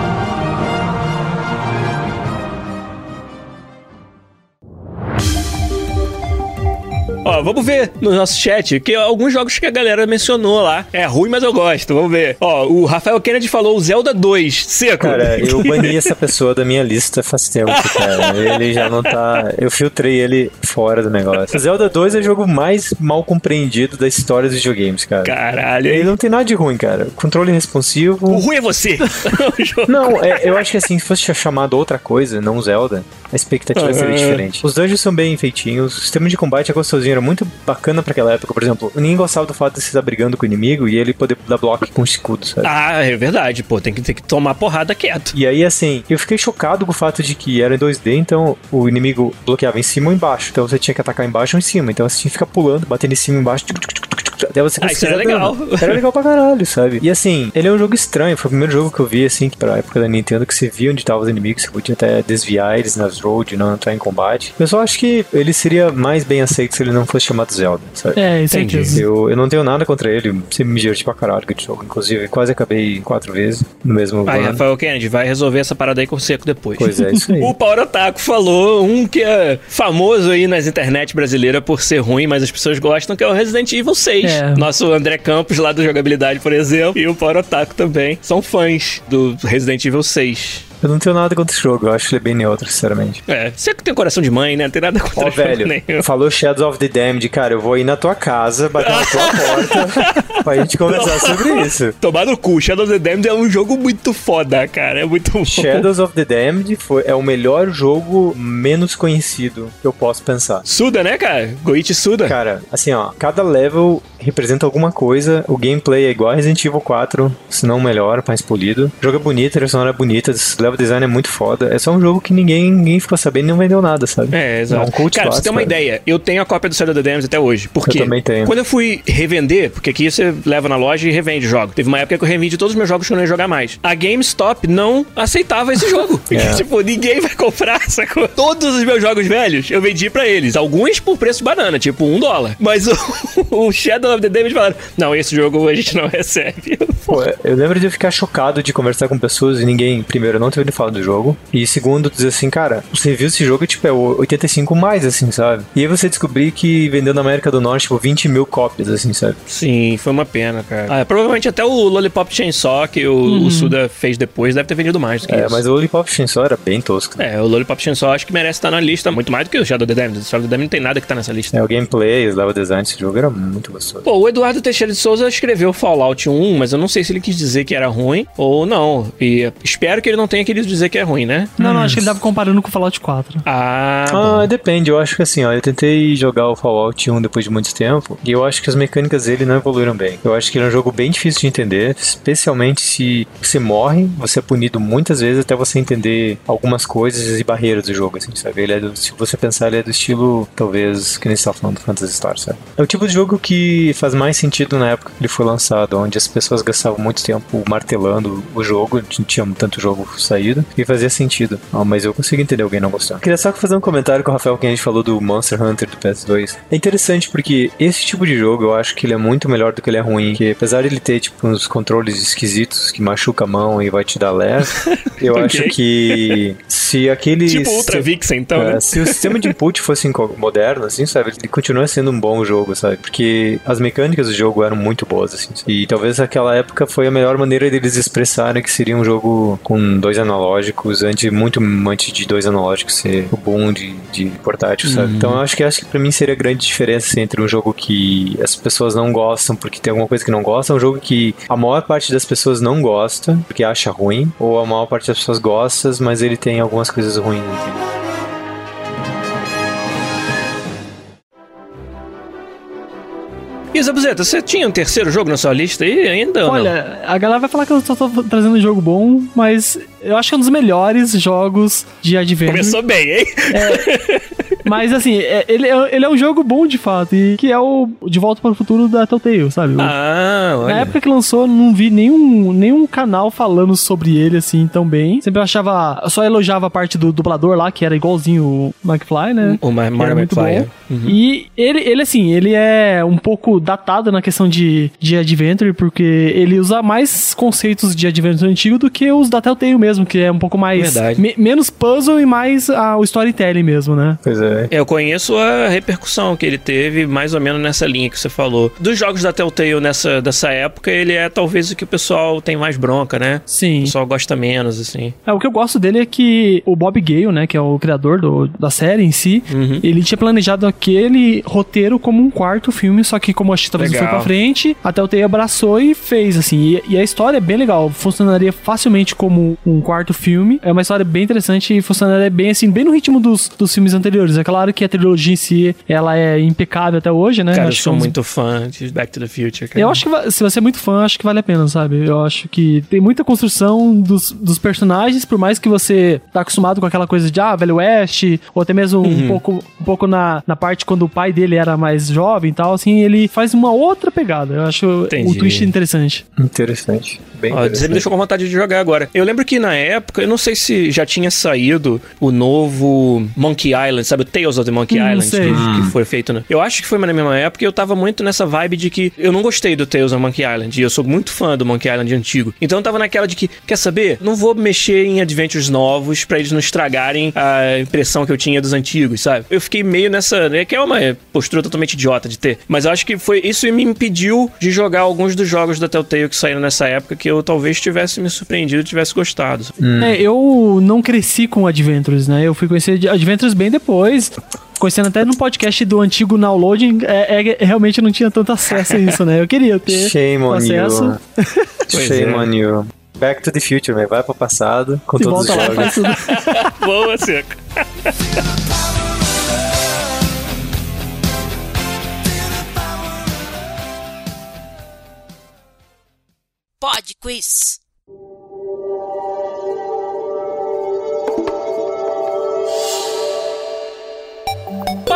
S2: *laughs*
S1: vamos ver no nosso chat, que alguns jogos que a galera mencionou lá. É ruim, mas eu gosto. Vamos ver. Ó, o Rafael Kennedy falou o Zelda 2, seco.
S2: Cara, eu *laughs* bani essa pessoa da minha lista faz tempo, cara. Ele já não tá. Eu filtrei ele fora do negócio. Zelda 2 é o jogo mais mal compreendido da história dos videogames, cara.
S1: Caralho.
S2: Ele não tem nada de ruim, cara. Controle
S1: O
S2: responsivo.
S1: ruim é você. *laughs* *laughs* O
S2: Não, é, eu acho que assim, se fosse chamado outra coisa, não Zelda, a expectativa seria
S1: Aham.
S2: diferente. Os dungeons são bem feitinhos, o sistema de combate é gostosinho, era muito bacana pra aquela época. Por exemplo, ninguém gostava do fato de você estar brigando com o inimigo e ele poder dar bloco com escudo, sabe?
S1: Ah, é verdade, pô. Tem que, tem que tomar porrada quieto.
S2: E aí, assim, eu fiquei chocado com o fato de que era em 2D, então o inimigo bloqueava em cima ou embaixo. Então você tinha que atacar embaixo ou em cima. Então você tinha que ficar pulando, batendo em cima e embaixo. tuc, tuc, tuc, Até você
S1: Ah, isso
S2: conseguir
S1: era legal.
S2: Era legal pra caralho, sabe? E assim, ele é um jogo estranho. Foi o primeiro jogo que eu vi, assim, pra época da Nintendo, que você via onde estavam os inimigos, você podia até desviar eles nas roads, não entrar em combate. Eu só acho que ele seria mais bem aceito se ele não fosse chamado Zelda, sabe?
S3: É, isso
S1: Entendi.
S2: Eu, eu não tenho nada contra ele, sempre me diverti pra caralho com esse jogo. Inclusive, quase acabei quatro vezes no mesmo
S1: Aí,
S2: ano.
S1: Rafael Kennedy, vai resolver essa parada aí com o seco depois.
S2: Pois é, isso aí. *laughs*
S1: O Power Otaku falou um que é famoso aí nas internet brasileiras por ser ruim, mas as pessoas gostam, que é o Resident Evil 6.
S3: É.
S1: Nosso André Campos, lá do Jogabilidade, por exemplo, e o Power Otaku também, são fãs do Resident Evil 6.
S2: Eu não tenho nada contra esse jogo, eu acho ele bem neutro, sinceramente.
S1: É, você que tem coração de mãe, né? Não tem nada contra
S2: Ó,
S1: jogo
S2: velho,
S1: nenhum.
S2: falou Shadows of the Damned, cara, eu vou ir na tua casa, bater na tua porta *laughs* pra gente conversar sobre isso.
S1: Tomar no cu, Shadow of the Damned é um jogo muito foda, cara. É muito bom.
S2: Shadows of the Damned foi, é o melhor jogo menos conhecido que eu posso pensar.
S1: Suda, né, cara? Goichi Suda.
S2: Cara, assim, ó, cada level representa alguma coisa. O gameplay é igual a Resident Evil 4, se não melhor, mais polido. O jogo é bonito, a trilha sonora é bonita, o level design é muito foda. É só um jogo que ninguém, ninguém ficou sabendo e não vendeu nada, sabe?
S1: É, exato.
S2: É um
S1: cara, pra você ter uma
S2: clássico,
S1: ideia, eu tenho a cópia do Shadow of the Damned até hoje. Porque
S2: Eu também tenho.
S1: quando eu fui revender, porque aqui você leva na loja e revende o jogo. Teve uma época que eu revendi todos os meus jogos que eu não ia jogar mais. A GameStop não aceitava esse jogo. *laughs*
S2: É. *laughs*
S1: tipo, ninguém vai comprar, *laughs* sacou? Todos os meus jogos velhos eu vendi pra eles. Alguns por preço banana, tipo um dólar. Mas o, o Shadow of the Damned falaram: não, esse jogo a gente não recebe.
S2: Pô, eu lembro de eu ficar chocado de conversar com pessoas e ninguém, primeiro, não ter ouvido falar do jogo. E segundo, dizer assim, cara, os reviews desse jogo, tipo, é o 85 mais, assim, sabe? E aí você descobrir que vendeu na América do Norte, tipo, 20 mil cópias, assim, sabe?
S1: Sim, foi uma pena, cara. Ah, provavelmente até o Lollipop Chainsaw que o, o Suda fez depois deve ter vendido mais do que
S2: É,
S1: isso.
S2: mas o Lollipop Chainsaw era bem tosco.
S1: É, o Lollipop Chainsaw acho que merece estar na lista muito mais do que o Shadow of the Damned. O Shadow of the Damned não tem nada que tá nessa lista.
S2: É, o gameplay, o level design desse jogo era muito gostoso.
S1: Pô, o Eduardo Teixeira de Souza escreveu Fallout 1, mas eu não sei se ele quis dizer que era ruim ou não. E espero que ele não tenha querido dizer que é ruim, né?
S3: Não, não, acho que ele tava comparando com o Fallout 4.
S1: Ah.
S2: Ah, depende. Eu acho que assim, ó, eu tentei jogar o Fallout 1 depois de muito tempo e eu acho que as mecânicas dele não evoluíram bem. Eu acho que ele é um jogo bem difícil de entender, especialmente se você morre, você é punido muitas vezes até você entender algumas coisas e barreiras do jogo, assim, sabe? Ele é do, se você pensar, ele é do estilo, talvez, que nem você tava falando do Phantasy Star, sabe? É o tipo de jogo que faz mais sentido na época que ele foi lançado, onde as pessoas gastavam muito tempo martelando o jogo, não tinha tanto jogo saído, e fazia sentido. Ah, mas eu consigo entender alguém não gostar. Queria só fazer um comentário com o Rafael que a gente falou do Monster Hunter do PS2. É interessante porque esse tipo de jogo eu acho que ele é muito melhor do que ele é ruim, que apesar de ele ter tipo uns controles esquisitos que machuca a mão e vai te dar ler, *laughs* eu
S1: Ok.
S2: acho que se aquele
S1: Tipo Ultra Vixen, então,
S2: é,
S1: né?
S2: se o sistema de input fosse moderno, assim, sabe? Ele continua sendo um bom jogo, sabe? Porque as mecânicas do jogo eram muito boas, assim. E talvez naquela época foi a melhor maneira deles expressarem que seria um jogo com dois analógicos, antes, muito antes de dois analógicos ser o boom de, de portátil, sabe? Então eu acho que acho que pra mim seria a grande diferença assim, entre um jogo que as pessoas não gostam porque tem alguma coisa que não gostam, um jogo que a maior parte das pessoas não gosta porque acha ruim, ou a maior parte das pessoas gosta, mas ele tem algumas coisas ruins, entendeu?
S1: E Zabuzeta, você tinha um terceiro jogo na sua lista aí ainda ou não?
S3: Olha, a galera vai falar que eu só tô trazendo um jogo bom, mas eu acho que é um dos melhores jogos de Adventure.
S1: Começou bem, hein? *laughs*
S3: Mas assim, é- ele, é, ele é um jogo bom de fato, e que é o De Volta para o Futuro da Telltale, sabe?
S1: Ah, olha.
S3: Na época que lançou, não vi nenhum, nenhum canal falando sobre ele assim tão bem. Sempre eu achava. Eu só elogiava a parte do dublador lá, que era igualzinho o McFly, né?
S1: O Ma-
S3: Que
S1: Mario
S3: era muito
S1: McFly,
S3: bom.
S1: é. Uhum.
S3: E ele, ele, assim, ele é um pouco datado na questão de, de Adventure, porque ele usa mais conceitos de Adventure antigo do que os da Telltale mesmo, que é um pouco mais.
S1: Verdade.
S3: me- menos puzzle e mais ah, o storytelling mesmo, né?
S2: Pois é.
S1: Eu conheço a repercussão que ele teve mais ou menos nessa linha que você falou. Dos jogos da Telltale nessa, dessa época, ele é talvez o que o pessoal tem mais bronca, né? O
S3: Sim.
S1: pessoal gosta menos, assim.
S3: É, o que eu gosto dele é que o Bob Gale, né, que é o criador do- da série em si,
S1: Uhum.
S3: ele tinha planejado aquele roteiro como um quarto filme, só que como acho que talvez não foi pra frente, a Telltale abraçou e fez, assim. E, e a história é bem legal, funcionaria facilmente como um quarto filme. É uma história bem interessante e funcionaria bem, assim, bem no ritmo dos, dos filmes anteriores. É claro que a trilogia em si, ela é impecável até hoje, né?
S1: Cara, eu
S3: Acho que
S1: sou
S3: é um dos-
S1: muito fã de Back to the Future, cara.
S3: eu acho que se você é muito fã, acho que vale a pena, sabe? Eu acho que tem muita construção dos, dos personagens, por mais que você tá acostumado com aquela coisa de ah, Velho Oeste, ou até mesmo
S1: Uhum.
S3: um pouco, um pouco na, na parte quando o pai dele era mais jovem e tal, assim, ele faz uma outra pegada. Eu acho o
S1: Entendi.
S3: twist interessante.
S2: Interessante. Bem
S1: Ó, você me
S2: interessante.
S1: deixou com vontade de jogar agora. Eu lembro que na época, eu não sei se já tinha saído o novo Monkey Island, sabe? O Tales of the Monkey
S3: Hum,
S1: Island,
S3: sei.
S1: que, que foi feito. Né? Eu acho que foi na mesma época e eu tava muito nessa vibe de que eu não gostei do Tales of Monkey Island. E eu sou muito fã do Monkey Island antigo. Então eu tava naquela de que, quer saber? Não vou mexer em adventures novos pra eles não estragarem a impressão que eu tinha dos antigos, sabe? Eu fiquei meio nessa. né, Que é uma postura totalmente idiota de ter. Mas eu acho que foi isso me impediu de jogar alguns dos jogos da Telltale que saíram nessa época que eu talvez tivesse me surpreendido e tivesse gostado.
S3: É, eu não cresci com Adventures, né? Eu fui conhecer Adventures bem depois. conhecendo até no podcast do antigo Downloading, é, é, realmente não tinha tanto acesso a isso, né? Eu queria ter
S2: Shame on
S3: acesso.
S2: you. *laughs*
S1: Pois
S2: Shame
S1: é.
S2: on you. Back to the Future, man. Vai pro passado com
S3: Se
S2: todos os
S3: lá
S2: jogos.
S3: tudo. *laughs*
S1: Boa, Seco.
S5: Pod Quiz.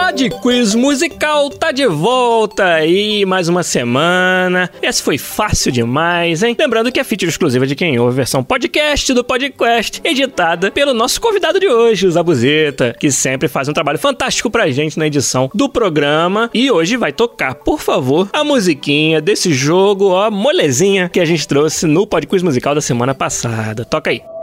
S1: Pod Quiz Musical tá de volta aí, mais uma semana. Essa foi fácil demais, hein? Lembrando que é feature exclusiva de quem ouve a versão podcast do podcast, editada pelo nosso convidado de hoje, o Zabuzeta, que sempre faz um trabalho fantástico pra gente na edição do programa. E hoje vai tocar, por favor, a musiquinha desse jogo, ó, molezinha, que a gente trouxe no Pod Quiz Musical da semana passada. Toca aí.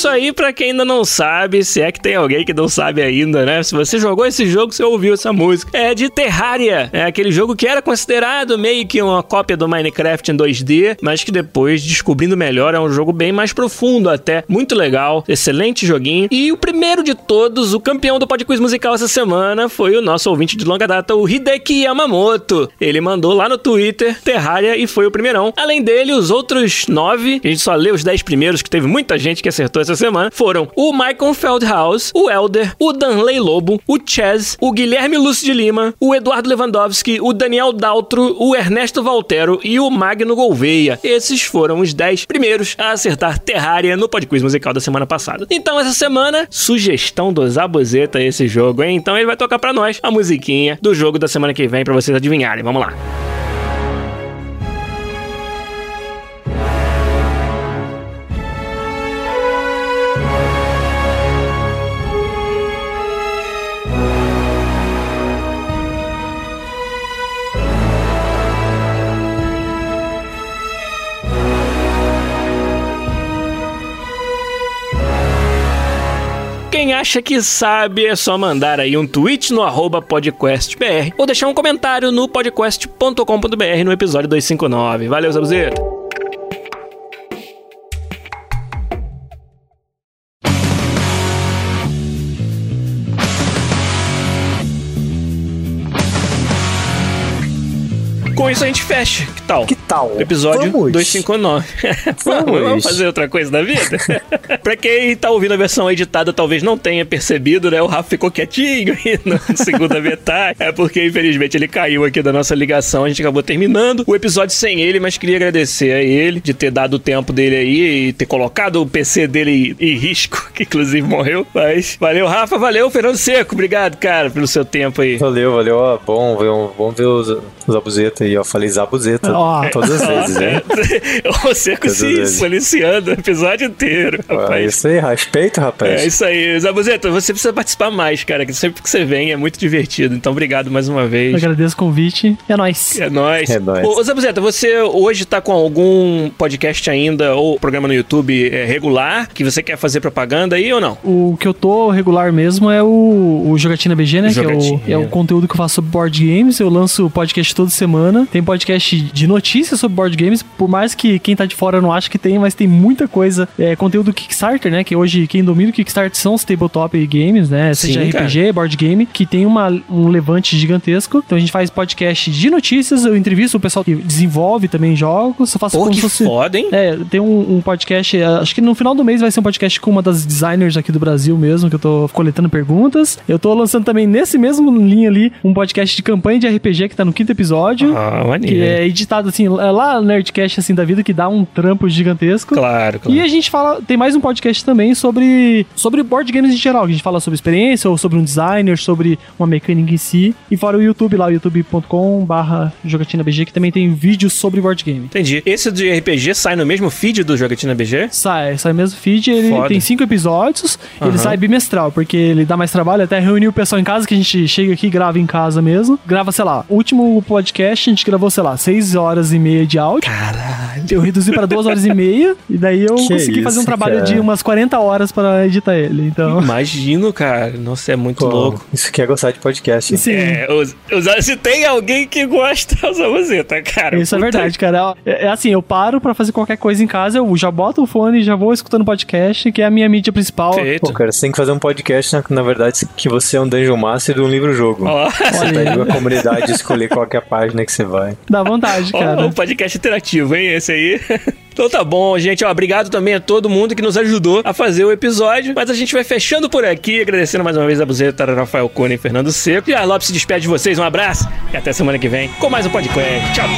S1: Isso aí, pra quem ainda não sabe, se é que tem alguém que não sabe ainda, né? Se você jogou esse jogo, você ouviu essa música. É de Terraria. É aquele jogo que era considerado meio que uma cópia do Minecraft em 2D, mas que depois, descobrindo melhor, é um jogo bem mais profundo até. Muito legal, excelente joguinho. E o primeiro de todos, o campeão do Podquiz Musical essa semana, foi o nosso ouvinte de longa data, o Hideki Yamamoto. Ele mandou lá no Twitter Terraria e foi o primeirão. Além dele, os outros nove, a gente só leu os dez primeiros, que teve muita gente que acertou essa semana, foram o Michael Feldhaus, o Elder, o Danley Lobo, o Chaz, o Guilherme Lúcio de Lima, o Eduardo Lewandowski, o Daniel Daltro, o Ernesto Valtero e o Magno Gouveia. Esses foram os 10 primeiros a acertar Terraria no Podquiz Musical da semana passada. Então, essa semana, sugestão do Zabuzeta esse jogo, hein? Então ele vai tocar pra nós a musiquinha do jogo da semana que vem pra vocês adivinharem. Vamos lá. Quem acha que sabe é só mandar aí um tweet no arroba podcastbr ou deixar um comentário no podcast.com.br no episódio 259. Valeu, Zabuzeta! Com isso a gente fecha. Que tal?
S2: Que tal?
S1: Episódio
S2: Vamos.
S1: 259. *laughs* vamos,
S2: Vamos.
S1: fazer outra coisa da vida? *laughs* pra quem tá ouvindo a versão editada, talvez não tenha percebido, né? O Rafa ficou quietinho aí na segunda *laughs* metade. É porque, infelizmente, ele caiu aqui da nossa ligação. A gente acabou terminando o episódio sem ele, mas queria agradecer a ele de ter dado o tempo dele aí e ter colocado o PC dele em risco, que inclusive morreu. Mas valeu, Rafa, valeu, Fernando Seco. Obrigado, cara, pelo seu tempo aí.
S2: Valeu, valeu. Ó, bom, ver, bom ver os, os Zabuzeta aí. Eu falei Zabuzeta
S3: Ó.
S2: todas as vezes, hein?
S1: o Seco
S2: Todas
S1: se
S2: vezes.
S1: policiando o episódio inteiro,
S2: É
S1: rapaz.
S2: isso aí, respeito, rapaz.
S1: É isso aí. Zabuzeta, você precisa participar mais, cara, que sempre que você vem é muito divertido. Então, obrigado mais uma
S3: Eu
S1: vez.
S3: agradeço o convite. É nóis.
S1: É nóis.
S2: É nóis.
S1: Ô, ô, Zabuzeta, você hoje tá com algum podcast ainda ou programa no YouTube é, regular que você quer fazer propaganda aí ou não?
S3: O que eu tô regular mesmo é o, o Jogatina BG, né?
S1: Jogatina.
S3: Que é o, é o conteúdo que eu faço sobre board games. Eu lanço podcast toda semana. Tem podcast de notícias sobre board games. Por mais que quem tá de fora não ache que tem, mas tem muita coisa. É conteúdo Kickstarter, né? Que hoje quem domina o Kickstarter são os tabletop games, né? Seja
S1: Sim,
S3: RPG, board game, que tem uma, um levante gigantesco. Então a gente faz podcast de notícias. Eu entrevisto o pessoal que desenvolve também jogos. Eu faço
S1: Pô,
S3: como
S1: que
S3: se fosse.
S1: foda, hein?
S3: É, tem um, um podcast, eh, acho que no final do mês vai ser um podcast com uma das designers aqui do Brasil mesmo, que eu tô coletando perguntas. Eu tô lançando também nesse mesmo linha ali um podcast de campanha de RPG que tá no quinto episódio.
S1: Ah,
S3: Que
S1: maneiro.
S3: é editado assim, é lá no Nerdcast assim da vida, que dá um trampo gigantesco.
S1: Claro, claro.
S3: E a gente fala, tem mais um podcast também sobre, sobre board games em geral, que a gente fala sobre experiência, ou sobre um designer, sobre uma mecânica em si. E fora o YouTube lá, youtube.com barra jogatinabg, que também tem vídeos sobre board game.
S1: Entendi. Esse de RPG sai no mesmo feed do Jogatina BG?
S3: Sai, sai mesmo feed, ele
S1: Foda.
S3: tem cinco episódios,
S1: Aham.
S3: ele sai bimestral, porque ele dá mais trabalho, até reunir o pessoal em casa, que a gente chega aqui e grava em casa mesmo. Grava, sei lá, o último podcast a gente gravou, sei lá, seis horas e meia de áudio.
S1: Caralho.
S3: Eu reduzi pra duas horas e meia, e daí eu
S2: Que
S3: consegui fazer um
S2: isso,
S3: trabalho
S2: cara.
S3: de umas 40 horas pra editar ele. Então.
S1: Imagino, cara. Nossa, é muito
S2: Pô,
S1: louco.
S2: Isso que é gostar de podcast.
S3: Sim.
S1: É, os- os- se tem alguém que gosta, *laughs* usa você, tá, cara?
S3: Isso é
S1: Puta
S3: verdade, cara. É, é assim, eu paro pra fazer qualquer coisa em casa, eu já boto o fone e já vou escutando podcast, que é a minha mídia principal.
S1: Feito.
S2: Pô, cara, você tem que fazer um podcast, na, na verdade, que você é um Dungeon Master de um livro-jogo.
S1: Ó,
S2: Você pede pra comunidade escolher qual que é a página que você vai.
S3: Dá vontade,
S1: ó,
S3: cara.
S1: um podcast interativo, hein? Esse aí. *laughs* Então tá bom, gente. Ó, obrigado também a todo mundo que nos ajudou a fazer o episódio. Mas a gente vai fechando por aqui, agradecendo mais uma vez a Buzeta, Rafael Cunha e Fernando Seco. E a Lopes se despede de vocês. Um abraço e até semana que vem com mais um podcast. Tchau.